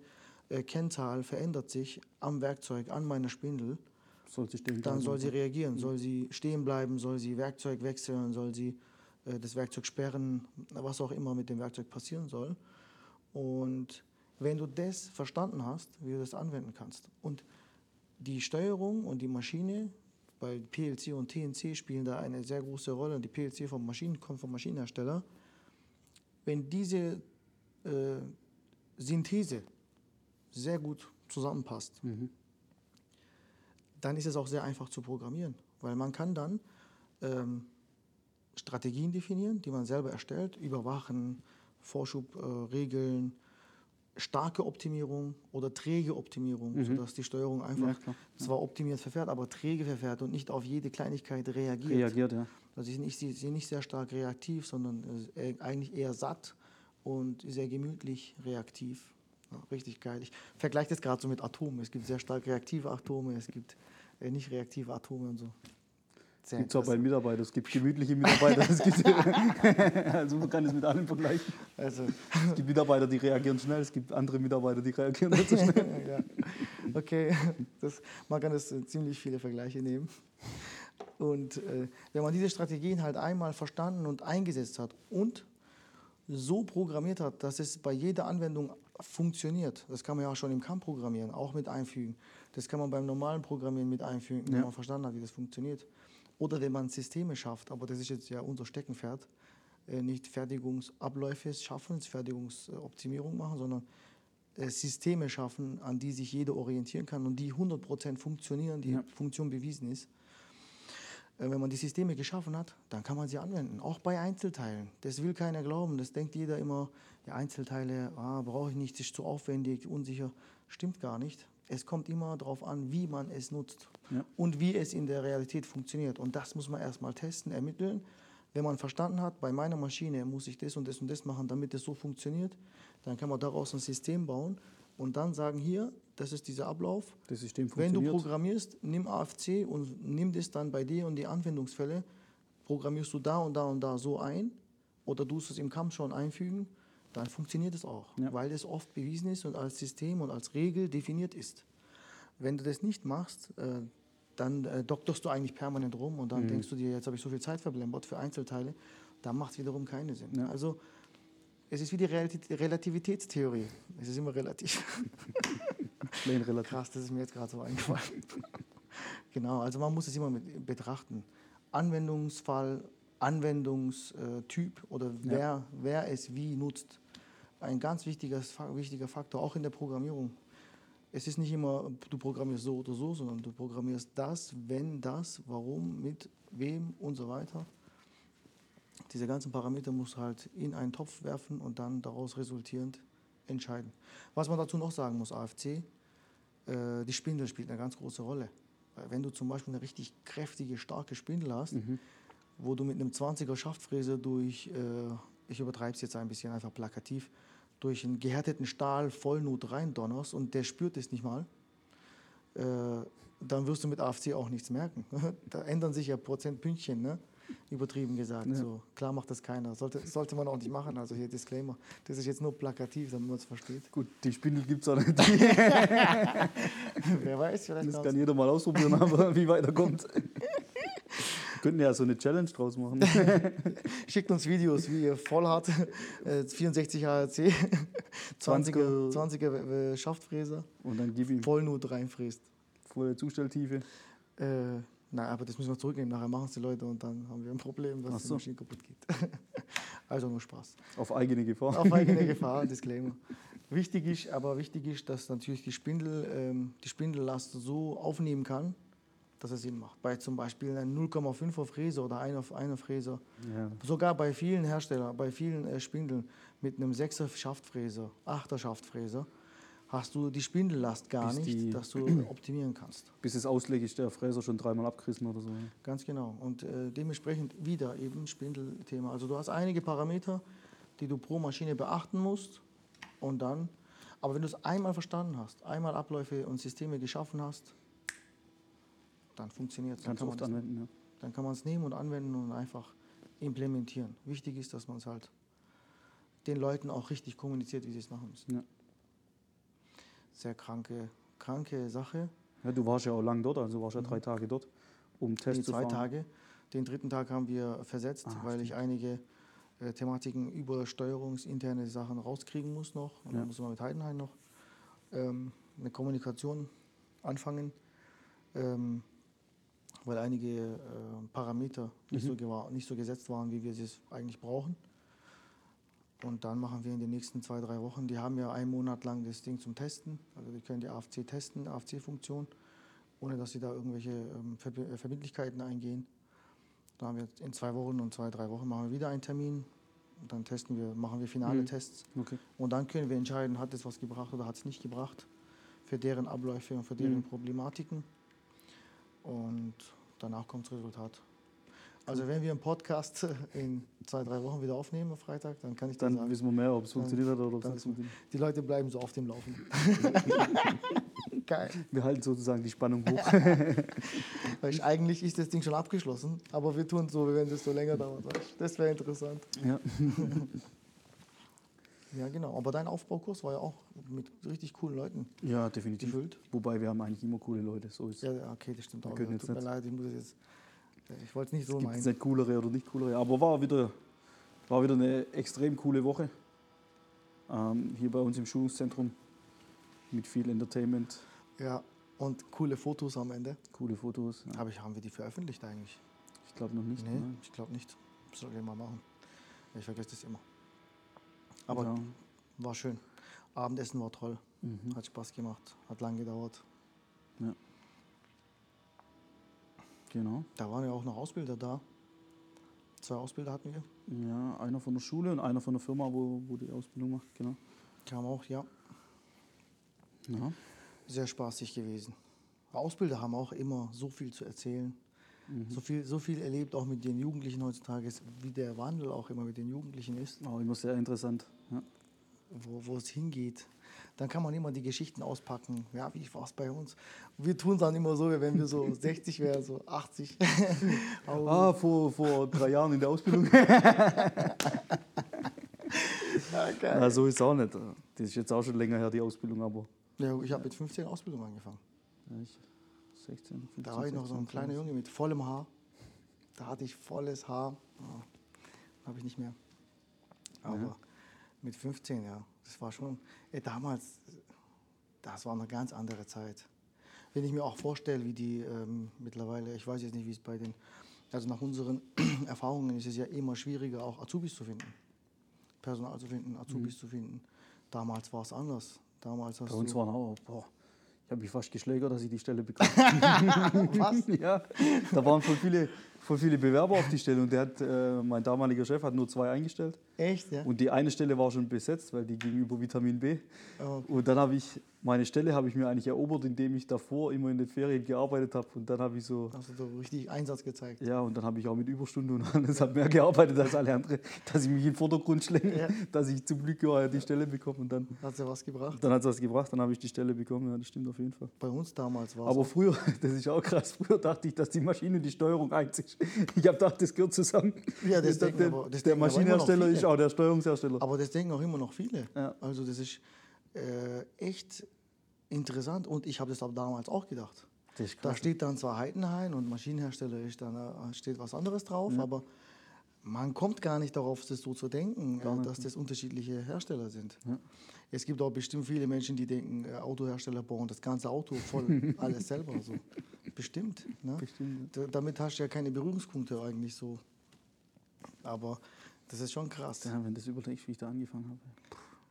äh, Kennzahl verändert sich am Werkzeug, an meiner Spindel, Soll dann soll sie reagieren, soll sie stehen bleiben, soll sie Werkzeug wechseln, soll sie äh, das Werkzeug sperren, was auch immer mit dem Werkzeug passieren soll. Und wenn du das verstanden hast, wie du das anwenden kannst und die Steuerung und die Maschine, bei PLC und TNC spielen da eine sehr große Rolle, die PLC vom Maschinen, kommt vom Maschinenhersteller, wenn diese äh, Synthese sehr gut zusammenpasst, Mhm. dann ist es auch sehr einfach zu programmieren, weil man kann dann ähm, Strategien definieren, die man selber erstellt, überwachen, Vorschubregeln, äh, Regeln, starke Optimierung oder träge Optimierung, sodass die Steuerung einfach Mhm. Ja, zwar optimiert verfährt, aber träge verfährt und nicht auf jede Kleinigkeit reagiert. Reagiert, ja. Also sie sind nicht, sie nicht sehr stark reaktiv, sondern äh, eigentlich eher satt und sehr gemütlich reaktiv. Ja, richtig geil. Ich vergleiche das gerade so mit Atomen. Es gibt sehr stark reaktive Atome, es gibt äh, nicht reaktive Atome und so. Sehr Gibt es auch bei. Mitarbeitern. Es gibt gemütliche Mitarbeiter. es gibt, also man kann es mit allem vergleichen. Also, Es gibt Mitarbeiter, die reagieren schnell. Es gibt andere Mitarbeiter, die reagieren nicht so schnell. ja. Okay, das, man kann das äh, ziemlich viele Vergleiche nehmen. Und äh, wenn man diese Strategien halt einmal verstanden und eingesetzt hat und so programmiert hat, dass es bei jeder Anwendung funktioniert, das kann man ja auch schon im CAM programmieren, auch mit einfügen. Das kann man beim normalen Programmieren mit einfügen, wenn Ja. man verstanden hat, wie das funktioniert. Oder wenn man Systeme schafft, aber das ist jetzt ja unser Steckenpferd, äh, nicht Fertigungsabläufe schaffen, Fertigungsoptimierung machen, sondern äh, Systeme schaffen, an die sich jeder orientieren kann und die 100% funktionieren, die Ja. Funktion bewiesen ist. Äh, Wenn man die Systeme geschaffen hat, dann kann man sie anwenden, auch bei Einzelteilen. Das will keiner glauben, das denkt jeder immer, ja, Einzelteile ah, brauche ich nicht, das ist zu aufwendig, unsicher. Stimmt gar nicht. Es kommt immer darauf an, wie man es nutzt Ja. und wie es in der Realität funktioniert. Und das muss man erstmal testen, ermitteln. Wenn man verstanden hat, bei meiner Maschine muss ich das und das und das machen, damit es so funktioniert, dann kann man daraus ein System bauen und dann sagen, hier, das ist dieser Ablauf. Das System Wenn du funktioniert. programmierst, nimm AFC und nimm das dann bei dir und die Anwendungsfälle, programmierst du da und da und da so ein oder du es im CAM schon einfügen, dann funktioniert es auch, Ja. weil es oft bewiesen ist und als System und als Regel definiert ist. Wenn du das nicht machst, äh, dann äh, dokterst du eigentlich permanent rum und dann Mhm. denkst du dir, jetzt habe ich so viel Zeit verblempert für Einzelteile, dann macht es wiederum keinen Sinn. Ja. Also es ist wie die Relati- Relativitätstheorie. Es ist immer relativ. Relativ. Krass, das ist mir jetzt gerade so eingefallen. genau, also man muss es immer mit betrachten. Anwendungsfall, Anwendungstyp oder wer, wer es wie nutzt. Ein ganz wichtiger Faktor, auch in der Programmierung. Es ist nicht immer, du programmierst so oder so, sondern du programmierst das, wenn das, warum, mit wem und so weiter. Diese ganzen Parameter musst du halt in einen Topf werfen und dann daraus resultierend entscheiden. Was man dazu noch sagen muss, AFC, äh, die Spindel spielt eine ganz große Rolle. Wenn du zum Beispiel eine richtig kräftige, starke Spindel hast, Mhm. Wo du mit einem 20er Schaftfräser durch, äh, ich übertreibe es jetzt ein bisschen einfach plakativ, durch einen gehärteten Stahl Vollnut reindonnerst und der spürt es nicht mal, äh, dann wirst du mit AFC auch nichts merken. da ändern sich ja Prozentpünktchen, ne? übertrieben gesagt. Ja. So, klar macht das keiner. Sollte, sollte man auch nicht machen. Also hier Disclaimer. Das ist jetzt nur plakativ, damit man es versteht. Gut, die Spindel gibt es auch nicht. Wer weiß, vielleicht Das kann jeder mal ausprobieren, aber wie weiter kommt. Wir könnten ja so eine Challenge draus machen. Schickt uns Videos, wie ihr Vollhart, äh, 64 HRC, 20er, 20er äh, Schaftfräser, Und dann gib ihm Vollnut reinfräst. volle Zustelltiefe. Äh, nein, aber das müssen wir zurücknehmen. Nachher machen es die Leute und dann haben wir ein Problem, dass Ach die so. Maschine kaputt geht. also nur Spaß. Auf eigene Gefahr. Auf eigene Gefahr, Disclaimer. Wichtig ist, aber wichtig ist, dass natürlich die Spindel ähm, die Spindellast so aufnehmen kann, dass es Sinn macht. Bei zum Beispiel einem 0,5er Fräser oder einer, einer Fräser, Ja. sogar bei vielen Herstellern, bei vielen äh, Spindeln mit einem 6er Schaftfräser, 8er Schaftfräser, hast du die Spindellast gar Bis nicht, dass du optimieren kannst. Bis es auslegt, ist der Fräser schon dreimal abgerissen oder so. Ganz genau. Und äh, dementsprechend wieder eben Spindelthema. Also du hast einige Parameter, die du pro Maschine beachten musst. Und dann, aber wenn du es einmal verstanden hast, einmal Abläufe und Systeme geschaffen hast, dann funktioniert es. Dann kann man oft es anwenden, ja. dann kann man es nehmen und anwenden und einfach implementieren. Wichtig ist, dass man es halt den Leuten auch richtig kommuniziert, wie sie es machen müssen. Ja. Sehr kranke, kranke Sache. ja. Du warst ja auch lang dort, also warst ja drei Tage dort, um Tests Mhm. Zu zwei fahren. Tage. Den dritten Tag haben wir versetzt, Ah, weil ich einige äh, Thematiken über steuerungsinterne Sachen rauskriegen muss noch. Und Ja. dann muss man mit Heidenhain noch ähm, eine Kommunikation anfangen, ähm, weil einige äh, Parameter nicht, Mhm. so nicht so gesetzt waren, wie wir sie eigentlich brauchen. Und dann machen wir in den nächsten zwei, drei Wochen, die haben ja einen Monat lang das Ding zum Testen. Also die können die AFC testen, AFC-Funktion, ohne dass sie da irgendwelche ähm, äh, Verbindlichkeiten eingehen. Da haben wir in zwei Wochen und zwei, drei Wochen machen wir wieder einen Termin. Und dann testen wir, machen wir finale Mhm. Tests. Okay. Und dann können wir entscheiden, hat es was gebracht oder hat es nicht gebracht für deren Abläufe und für deren Mhm. Problematiken. Und danach kommt das Resultat. Also wenn wir einen Podcast in zwei, drei Wochen wieder aufnehmen am Freitag, dann kann ich dir Dann sagen, wissen wir mehr, ob es Dann- funktioniert hat oder ob es dann nicht funktioniert. die Leute bleiben so auf dem Laufen. Geil. Wir halten sozusagen die Spannung hoch. Weil ich, eigentlich ist das Ding schon abgeschlossen, aber wir tun so, wie wenn das so länger dauert. Das wäre interessant. ja. Ja, genau. Aber dein Aufbaukurs war ja auch mit richtig coolen Leuten ja, definitiv. gefüllt. Wobei wir haben eigentlich immer coole Leute. So ist Ja, okay, das stimmt Wir auch. können Ja, jetzt Tut mir leid, ich muss es jetzt. Ich wollte es nicht so gibt es meinen. nicht coolere oder nicht coolere. Aber war wieder, war wieder eine extrem coole Woche. Ähm, hier bei uns im Schulungszentrum mit viel Entertainment, Ja, und coole Fotos am Ende. coole Fotos. Ja. Aber ich, haben wir die veröffentlicht eigentlich? Ich glaube noch nicht. nee, ne? ich glaube nicht. Soll ich mal machen. Ich vergesse das immer. Aber ja. war schön. Abendessen war toll. Mhm. Hat Spaß gemacht. Hat lang gedauert. Genau. Da waren ja auch noch Ausbilder da. Zwei Ausbilder hatten wir. Ja, einer von der Schule und einer von der Firma, wo, wo die Ausbildung macht. Genau. Kam auch, ja. Ja. Sehr spaßig gewesen. Ausbilder haben auch immer so viel zu erzählen. So, viel, so viel erlebt, auch mit den Jugendlichen heutzutage, wie der Wandel auch immer mit den Jugendlichen ist, Auch immer sehr interessant. Ja. wo, wo es hingeht. Dann kann man immer die Geschichten auspacken. Ja, wie war es bei uns? Wir tun es dann immer so, wenn wir so 60 wären, so 80. Aber- Ah, vor, vor drei Jahren in der Ausbildung. geil. ja, so ist es auch nicht. Das ist jetzt auch schon länger her, die Ausbildung, aber Ja, ich habe mit 15 Ausbildung angefangen. ja, ich, 16, 15, Da war ich noch so ein 16, kleiner Junge mit vollem Haar. Da hatte ich volles Haar. Ja, habe ich nicht mehr. Aber Ja. Mit 15, ja, das war schon. Ey, damals, das war eine ganz andere Zeit. Wenn ich mir auch vorstelle, wie die ähm, mittlerweile, ich weiß jetzt nicht, wie es bei den, also nach unseren Erfahrungen ist es ja immer schwieriger, auch Azubis zu finden. Personal zu finden, Azubis zu finden. Damals war es anders. Damals hast Bei uns du, waren auch, boah, ich habe mich fast geschlägert, dass ich die Stelle bekam. Was? ja, da waren voll viele, voll viele Bewerber auf die Stelle und der hat, äh, mein damaliger Chef hat nur zwei eingestellt. Echt, ja? Und die eine Stelle war schon besetzt, weil die ging über Vitamin B. Oh, Und dann habe ich, meine Stelle habe ich mir eigentlich erobert, indem ich davor immer in den Ferien gearbeitet habe. Und dann habe ich so, hast du so richtig Einsatz gezeigt. ja, und dann habe ich auch mit Überstunden und alles habe mehr gearbeitet als alle anderen, dass ich mich in den Vordergrund schlänge, Ja. dass ich zum Glück ja die Stelle bekomme. Und dann, Hat ja was gebracht? dann hat es was gebracht, dann habe ich die Stelle bekommen. Ja, das stimmt auf jeden Fall. Bei uns damals war Aber es. früher, das ist auch krass, früher dachte ich, dass die Maschine die Steuerung eins ist. Ich habe gedacht, das gehört zusammen. Ja, das aber- das der aber immer noch Maschinenhersteller ist auch der Steuerungshersteller. Aber das denken auch immer noch viele. Ja. Also das ist äh, echt interessant und ich habe das auch damals auch gedacht. Das Da steht dann zwar Heidenhain und Maschinenhersteller ist dann, äh, steht was anderes drauf, aber man kommt gar nicht darauf, das so zu denken, äh, dass das unterschiedliche Hersteller sind. Ja. Es gibt auch bestimmt viele Menschen, die denken, äh, Autohersteller bauen das ganze Auto voll alles selber. So. Bestimmt. Ne? Bestimmt, Da- Damit hast du ja keine Berührungspunkte eigentlich so. Aber das ist schon krass. Ja, wenn du das überlegst, wie ich da angefangen habe.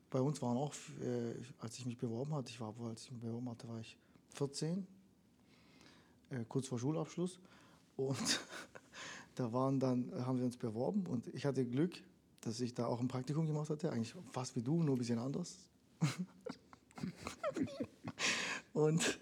Bei uns waren auch, äh, als ich mich beworben hatte, ich war, als ich mich beworben hatte, war ich 14, äh, kurz vor Schulabschluss. Und da waren dann, haben wir uns beworben und ich hatte Glück, dass ich da auch ein Praktikum gemacht hatte, eigentlich fast wie du, nur ein bisschen anders. und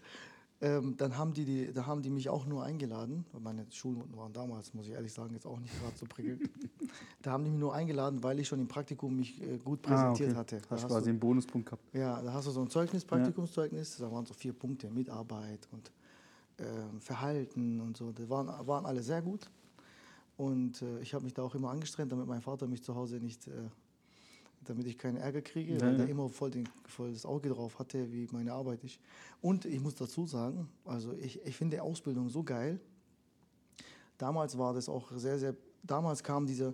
ähm, dann haben die, die, da haben die mich auch nur eingeladen, weil meine Schulnoten waren damals, muss ich ehrlich sagen, jetzt auch nicht gerade so prickelnd. da haben die mich nur eingeladen, weil ich schon im Praktikum mich äh, gut präsentiert ah, okay. hatte. Da Hast, hast quasi du, einen Bonuspunkt gehabt. Ja, da hast du so ein Zeugnis, Praktikumszeugnis, da waren so vier Punkte, Mitarbeit und äh, Verhalten und so. Die waren, waren alle sehr gut. Und äh, ich habe mich da auch immer angestrengt, damit mein Vater mich zu Hause nicht, äh, damit ich keinen Ärger kriege, Ja, weil der immer voll, den, voll das Auge drauf hatte, wie meine Arbeit ist. Und ich muss dazu sagen, also ich, ich finde Ausbildung so geil. Damals war das auch sehr, sehr, damals kam dieser,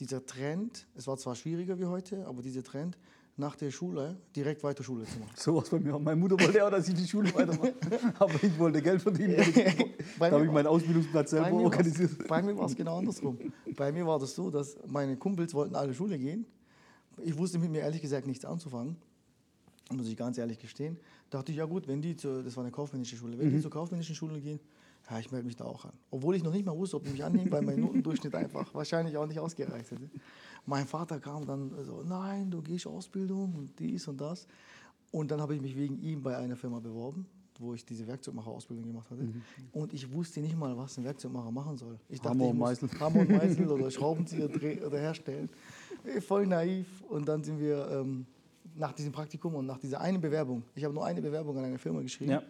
dieser Trend, es war zwar schwieriger wie heute, aber dieser Trend, nach der Schule direkt weiter Schule zu machen. So was bei mir. Meine Mutter wollte auch, dass ich die Schule weitermache. Aber ich wollte Geld verdienen. Bei da habe ich meinen Ausbildungsplatz Bei selber war's- organisiert. Bei mir war es genau andersrum. Bei mir war das so, dass meine Kumpels wollten alle Schule gehen. Ich wusste mit mir ehrlich gesagt nichts anzufangen, muss ich ganz ehrlich gestehen. Dachte ich, ja gut, wenn die, zur, das war eine kaufmännische Schule, wenn die zur kaufmännischen Schule gehen, ja, ich melde mich da auch an. Obwohl ich noch nicht mal wusste, ob die mich annehmen, weil mein Notendurchschnitt einfach wahrscheinlich auch nicht ausgereicht hätte. Mein Vater kam dann so, nein, du gehst Ausbildung und dies und das. Und dann habe ich mich wegen ihm bei einer Firma beworben, wo ich diese Werkzeugmacher-Ausbildung gemacht hatte. Und ich wusste nicht mal, was ein Werkzeugmacher machen soll. Ich dachte, Hammer und Meißel. Hammer und Meißel oder Schraubenzieher oder herstellen. Voll naiv. Und dann sind wir ähm, nach diesem Praktikum und nach dieser einen Bewerbung, ich habe nur eine Bewerbung an eine Firma geschrieben, Ja.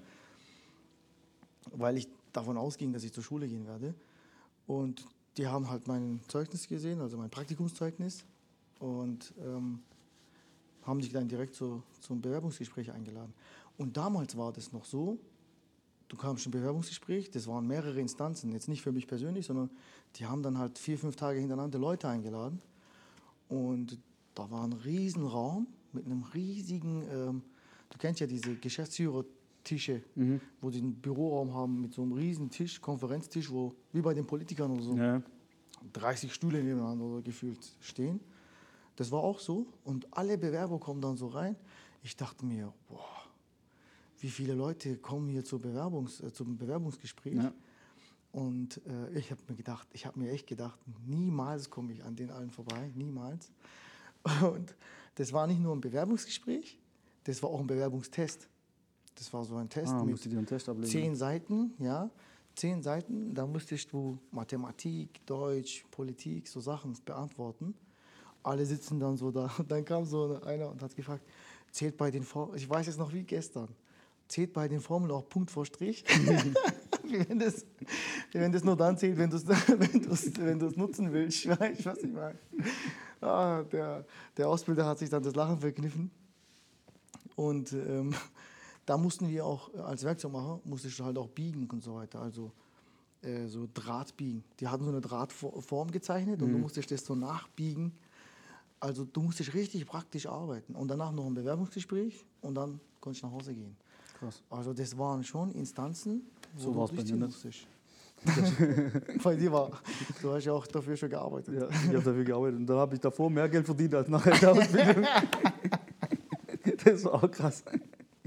weil ich davon ausging, dass ich zur Schule gehen werde. Und die haben halt mein Zeugnis gesehen, also mein Praktikumszeugnis, und ähm, haben dich dann direkt zu, zum Bewerbungsgespräch eingeladen. Und damals war das noch so, du kamst im Bewerbungsgespräch, das waren mehrere Instanzen, jetzt nicht für mich persönlich, sondern die haben dann halt vier, fünf Tage hintereinander Leute eingeladen. Und da war ein Riesenraum mit einem riesigen, ähm, du kennst ja diese Geschäftsführertische, wo die einen Büroraum haben mit so einem riesen Tisch, Konferenztisch, wo wie bei den Politikern oder so Ja. 30 Stühle nebeneinander oder gefühlt stehen. Das war auch so. Und alle Bewerber kommen dann so rein. Ich dachte mir, boah, wie viele Leute kommen hier zur Bewerbungs, äh, zum Bewerbungsgespräch? Ja. Und äh, ich habe mir gedacht, ich habe mir echt gedacht, niemals komme ich an den allen vorbei, niemals. Und das war nicht nur ein Bewerbungsgespräch, das war auch ein Bewerbungstest. Das war so ein Test Ah, mit einen Test ablegen. zehn Seiten, ja, zehn Seiten, da musstest du Mathematik, Deutsch, Politik, so Sachen beantworten. Alle sitzen dann so da. Und dann kam so einer und hat gefragt, zählt bei den Formeln, ich weiß es noch wie gestern, zählt bei den Formeln auch Punkt vor Strich? wenn, das, wenn das nur dann zählt, wenn du es wenn du's- wenn du's nutzen willst. Weißt du, was ich meine? Ah, der, der Ausbilder hat sich dann das Lachen verkniffen. Und ähm, da mussten wir auch, äh, als Werkzeugmacher, musstest du halt auch biegen und so weiter. Also äh, so Draht biegen. Die hatten so eine Drahtform gezeichnet und du musstest das so nachbiegen. Also du musstest richtig praktisch arbeiten. Und danach noch ein Bewerbungsgespräch und dann konntest du nach Hause gehen. Krass. Also das waren schon Instanzen, wo So du mir nicht. musstest. bei dir war, du hast ja auch dafür schon gearbeitet. Ja, ich habe dafür gearbeitet. Und dann habe ich davor mehr Geld verdient als nachher das war auch krass.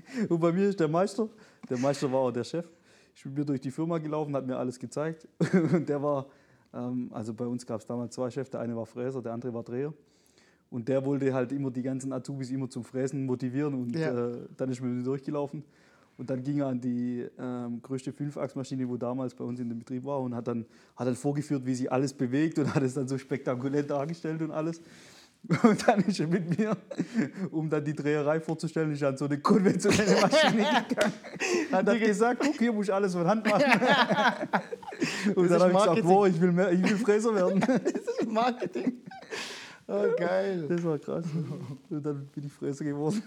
Und bei mir ist der Meister, der Meister war auch der Chef. Ich bin mir durch die Firma gelaufen, hat mir alles gezeigt. Und der war, ähm, also bei uns gab es damals zwei Chefs, der eine war Fräser, der andere war Dreher. Und der wollte halt immer die ganzen Azubis immer zum Fräsen motivieren und Ja. äh, dann ist mir durchgelaufen. Und dann ging er an die ähm, größte Fünfachsmaschine, wo damals bei uns in dem Betrieb war, und hat dann, hat dann vorgeführt, wie sie alles bewegt und hat es dann so spektakulär dargestellt und alles. Und dann ist er mit mir, um dann die Dreherei vorzustellen, ist an so eine konventionelle Maschine gegangen. Hat dann gesagt, guck, hier muss ich alles von Hand machen. Und ist dann habe ich gesagt, wow, ich will, mehr, ich will Fräser werden. Marketing. Oh, geil. Das war krass. Und dann bin ich Fräser geworden.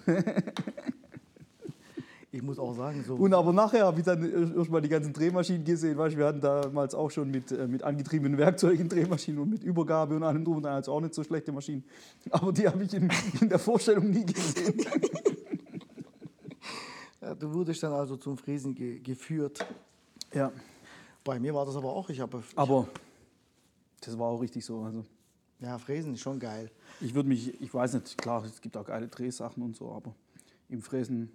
Ich muss auch sagen, so. Und aber nachher habe ich dann erst mal die ganzen Drehmaschinen gesehen. Weißt, du, wir hatten damals auch schon mit, äh, mit angetriebenen Werkzeugen Drehmaschinen und mit Übergabe und allem drum und dran, also auch nicht so schlechte Maschinen. Aber die habe ich in, in der Vorstellung nie gesehen. Ja, du wurdest dann also zum Fräsen ge geführt. Ja. Bei mir war das aber auch. Ich habe, Aber das war auch richtig so. Also ja, Fräsen ist schon geil. ich würde mich, ich weiß nicht, klar, es gibt auch geile Drehsachen und so, aber im Fräsen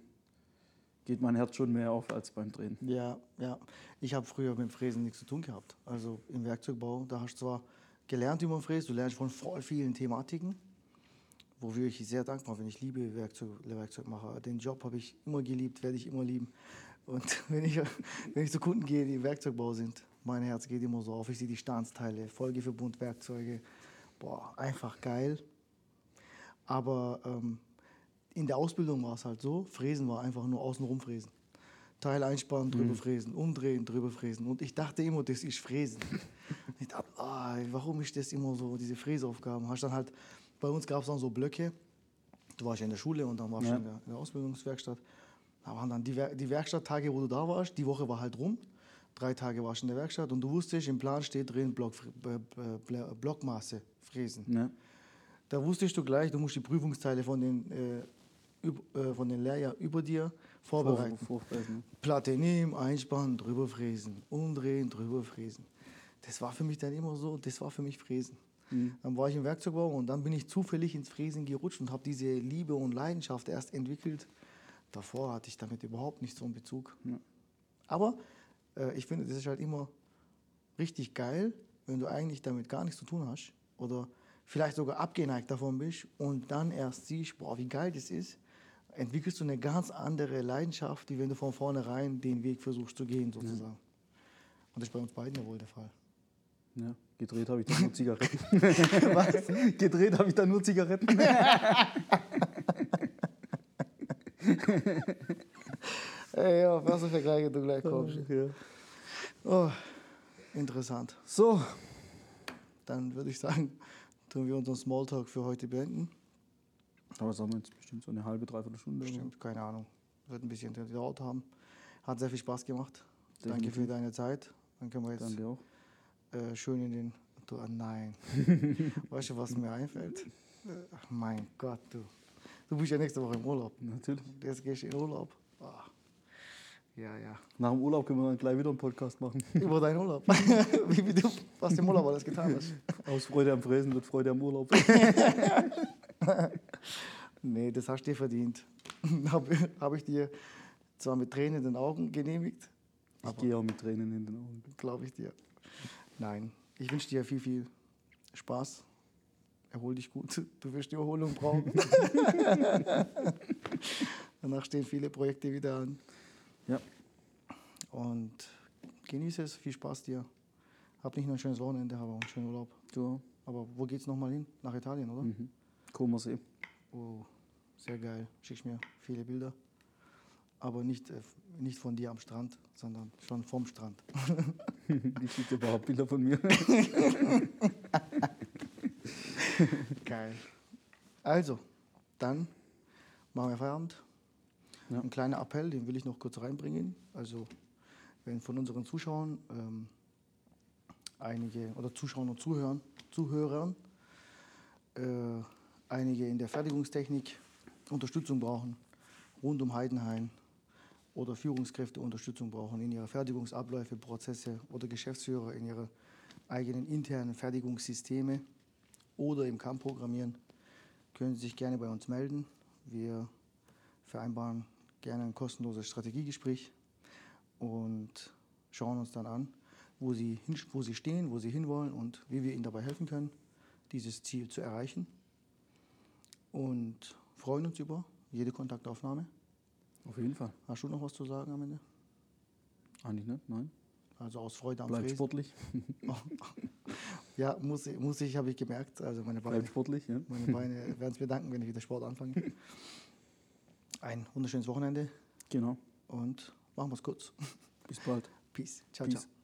geht mein Herz schon mehr auf als beim Drehen. Ja, ja. Ich habe früher mit Fräsen nichts zu tun gehabt. Also im Werkzeugbau, da hast du zwar gelernt, wie man fräst, du lernst von voll vielen Thematiken. wofür ich sehr dankbar bin. Ich liebe Werkzeug, Werkzeugmacher. Den Job habe ich immer geliebt, werde ich immer lieben. Und wenn ich, wenn ich zu Kunden gehe, die im Werkzeugbau sind, mein Herz geht immer so auf. Ich sehe die Stanzteile, Folgeverbund, Werkzeuge. Boah, einfach geil. Aber ähm, in der Ausbildung war es halt so, Fräsen war einfach nur außenrum fräsen. Teil einspannen, drüber mhm. fräsen, umdrehen, drüber fräsen. Und ich dachte immer, das ist Fräsen. ich dachte, ah, warum ist das immer so, diese Fräsaufgaben? Hast dann halt, bei uns gab es dann so Blöcke. Du warst ja in der Schule und dann warst du ja. in, in, der, Ausbildungswerkstatt. Da waren dann die, die Werkstatttage, wo du da warst. Die Woche war halt rum. Drei Tage warst du in der Werkstatt und du wusstest, im Plan steht drin Block, Blockmaße fräsen. Ja. Da wusstest du gleich, du musst die Prüfungsteile von den, äh, von den Lehrjahr über dir vorbereiten. Vor, Platte nehmen, einspannen, drüber fräsen, umdrehen, drüber fräsen. Das war für mich dann immer so, das war für mich Fräsen. Mhm. Dann war ich im Werkzeugbau und dann bin ich zufällig ins Fräsen gerutscht und habe diese Liebe und Leidenschaft erst entwickelt. Davor hatte ich damit überhaupt nicht so einen Bezug. Ja. Aber äh, ich finde, das ist halt immer richtig geil, wenn du eigentlich damit gar nichts zu tun hast oder vielleicht sogar abgeneigt davon bist und dann erst siehst, boah, wie geil das ist entwickelst du eine ganz andere Leidenschaft, wie wenn du von vornherein den Weg versuchst zu gehen, sozusagen. Ja. Und das ist bei uns beiden ja wohl der Fall. Ja, gedreht habe ich dann nur Zigaretten. Was? Gedreht habe ich dann nur Zigaretten. Ey, ja, was für Vergleiche du gleich kommst. Ja. Oh, interessant. So, dann würde ich sagen, tun wir unseren Smalltalk für heute beenden. Aber sagen wir jetzt bestimmt so eine halbe, dreiviertel Stunde. Bestimmt, keine Ahnung. Wird ein bisschen gedauert haben. Hat sehr viel Spaß gemacht. Definitiv. Danke für deine Zeit. Dann können wir jetzt Danke auch. Äh, schön in den. Du, ah, nein. weißt du, was mir einfällt? Ach, mein Gott, du. Du bist ja nächste Woche im Urlaub. Natürlich. Jetzt gehst du in Urlaub. Ach. Ja, ja. Nach dem Urlaub können wir dann gleich wieder einen Podcast machen. Über deinen Urlaub. wie, wie du, was du im Urlaub alles getan hast. Aus Freude am Fräsen wird Freude am Urlaub. Nee, das hast du dir verdient. Habe hab ich dir zwar mit Tränen in den Augen genehmigt. Ich gehe auch mit Tränen in den Augen. Glaube ich dir. Nein, ich wünsche dir viel, viel Spaß. Erhol dich gut. Du wirst die Erholung brauchen. Danach stehen viele Projekte wieder an. Ja. Und genieße es. Viel Spaß dir. Hab nicht nur ein schönes Wochenende, aber auch einen schönen Urlaub. Du. Aber wo geht's nochmal hin? Nach Italien, oder? Mhm. Comersee. Oh, sehr geil. Schickst mir viele Bilder. Aber nicht, äh, nicht von dir am Strand, sondern schon vom Strand. ich schicke überhaupt Bilder von mir. geil. Also, dann machen wir Feierabend. Ja. Ein kleiner Appell, den will ich noch kurz reinbringen. Also, wenn von unseren Zuschauern ähm, einige oder Zuschauern und Zuhörern, Zuhörern äh, einige in der Fertigungstechnik Unterstützung brauchen, rund um Heidenhain oder Führungskräfte Unterstützung brauchen in ihrer Fertigungsabläufe, Prozesse oder Geschäftsführer in ihre eigenen internen Fertigungssysteme oder im CAM programmieren, können Sie sich gerne bei uns melden. Wir vereinbaren gerne ein kostenloses Strategiegespräch und schauen uns dann an, wo Sie, wo Sie stehen, wo Sie hinwollen und wie wir Ihnen dabei helfen können, dieses Ziel zu erreichen und freuen uns über jede Kontaktaufnahme. Auf jeden Fall. Hast du noch was zu sagen am Ende? Eigentlich nicht, nein. Also aus Freude am Bleib Fräsen. sportlich. ja, muss ich, muss ich habe ich gemerkt. Also meine Beine, Bleib sportlich, ja. Meine Beine werden es mir danken, wenn ich wieder Sport anfange. Ein wunderschönes Wochenende. Genau. Und machen wir es kurz. Bis bald. Peace. Ciao, Peace. ciao.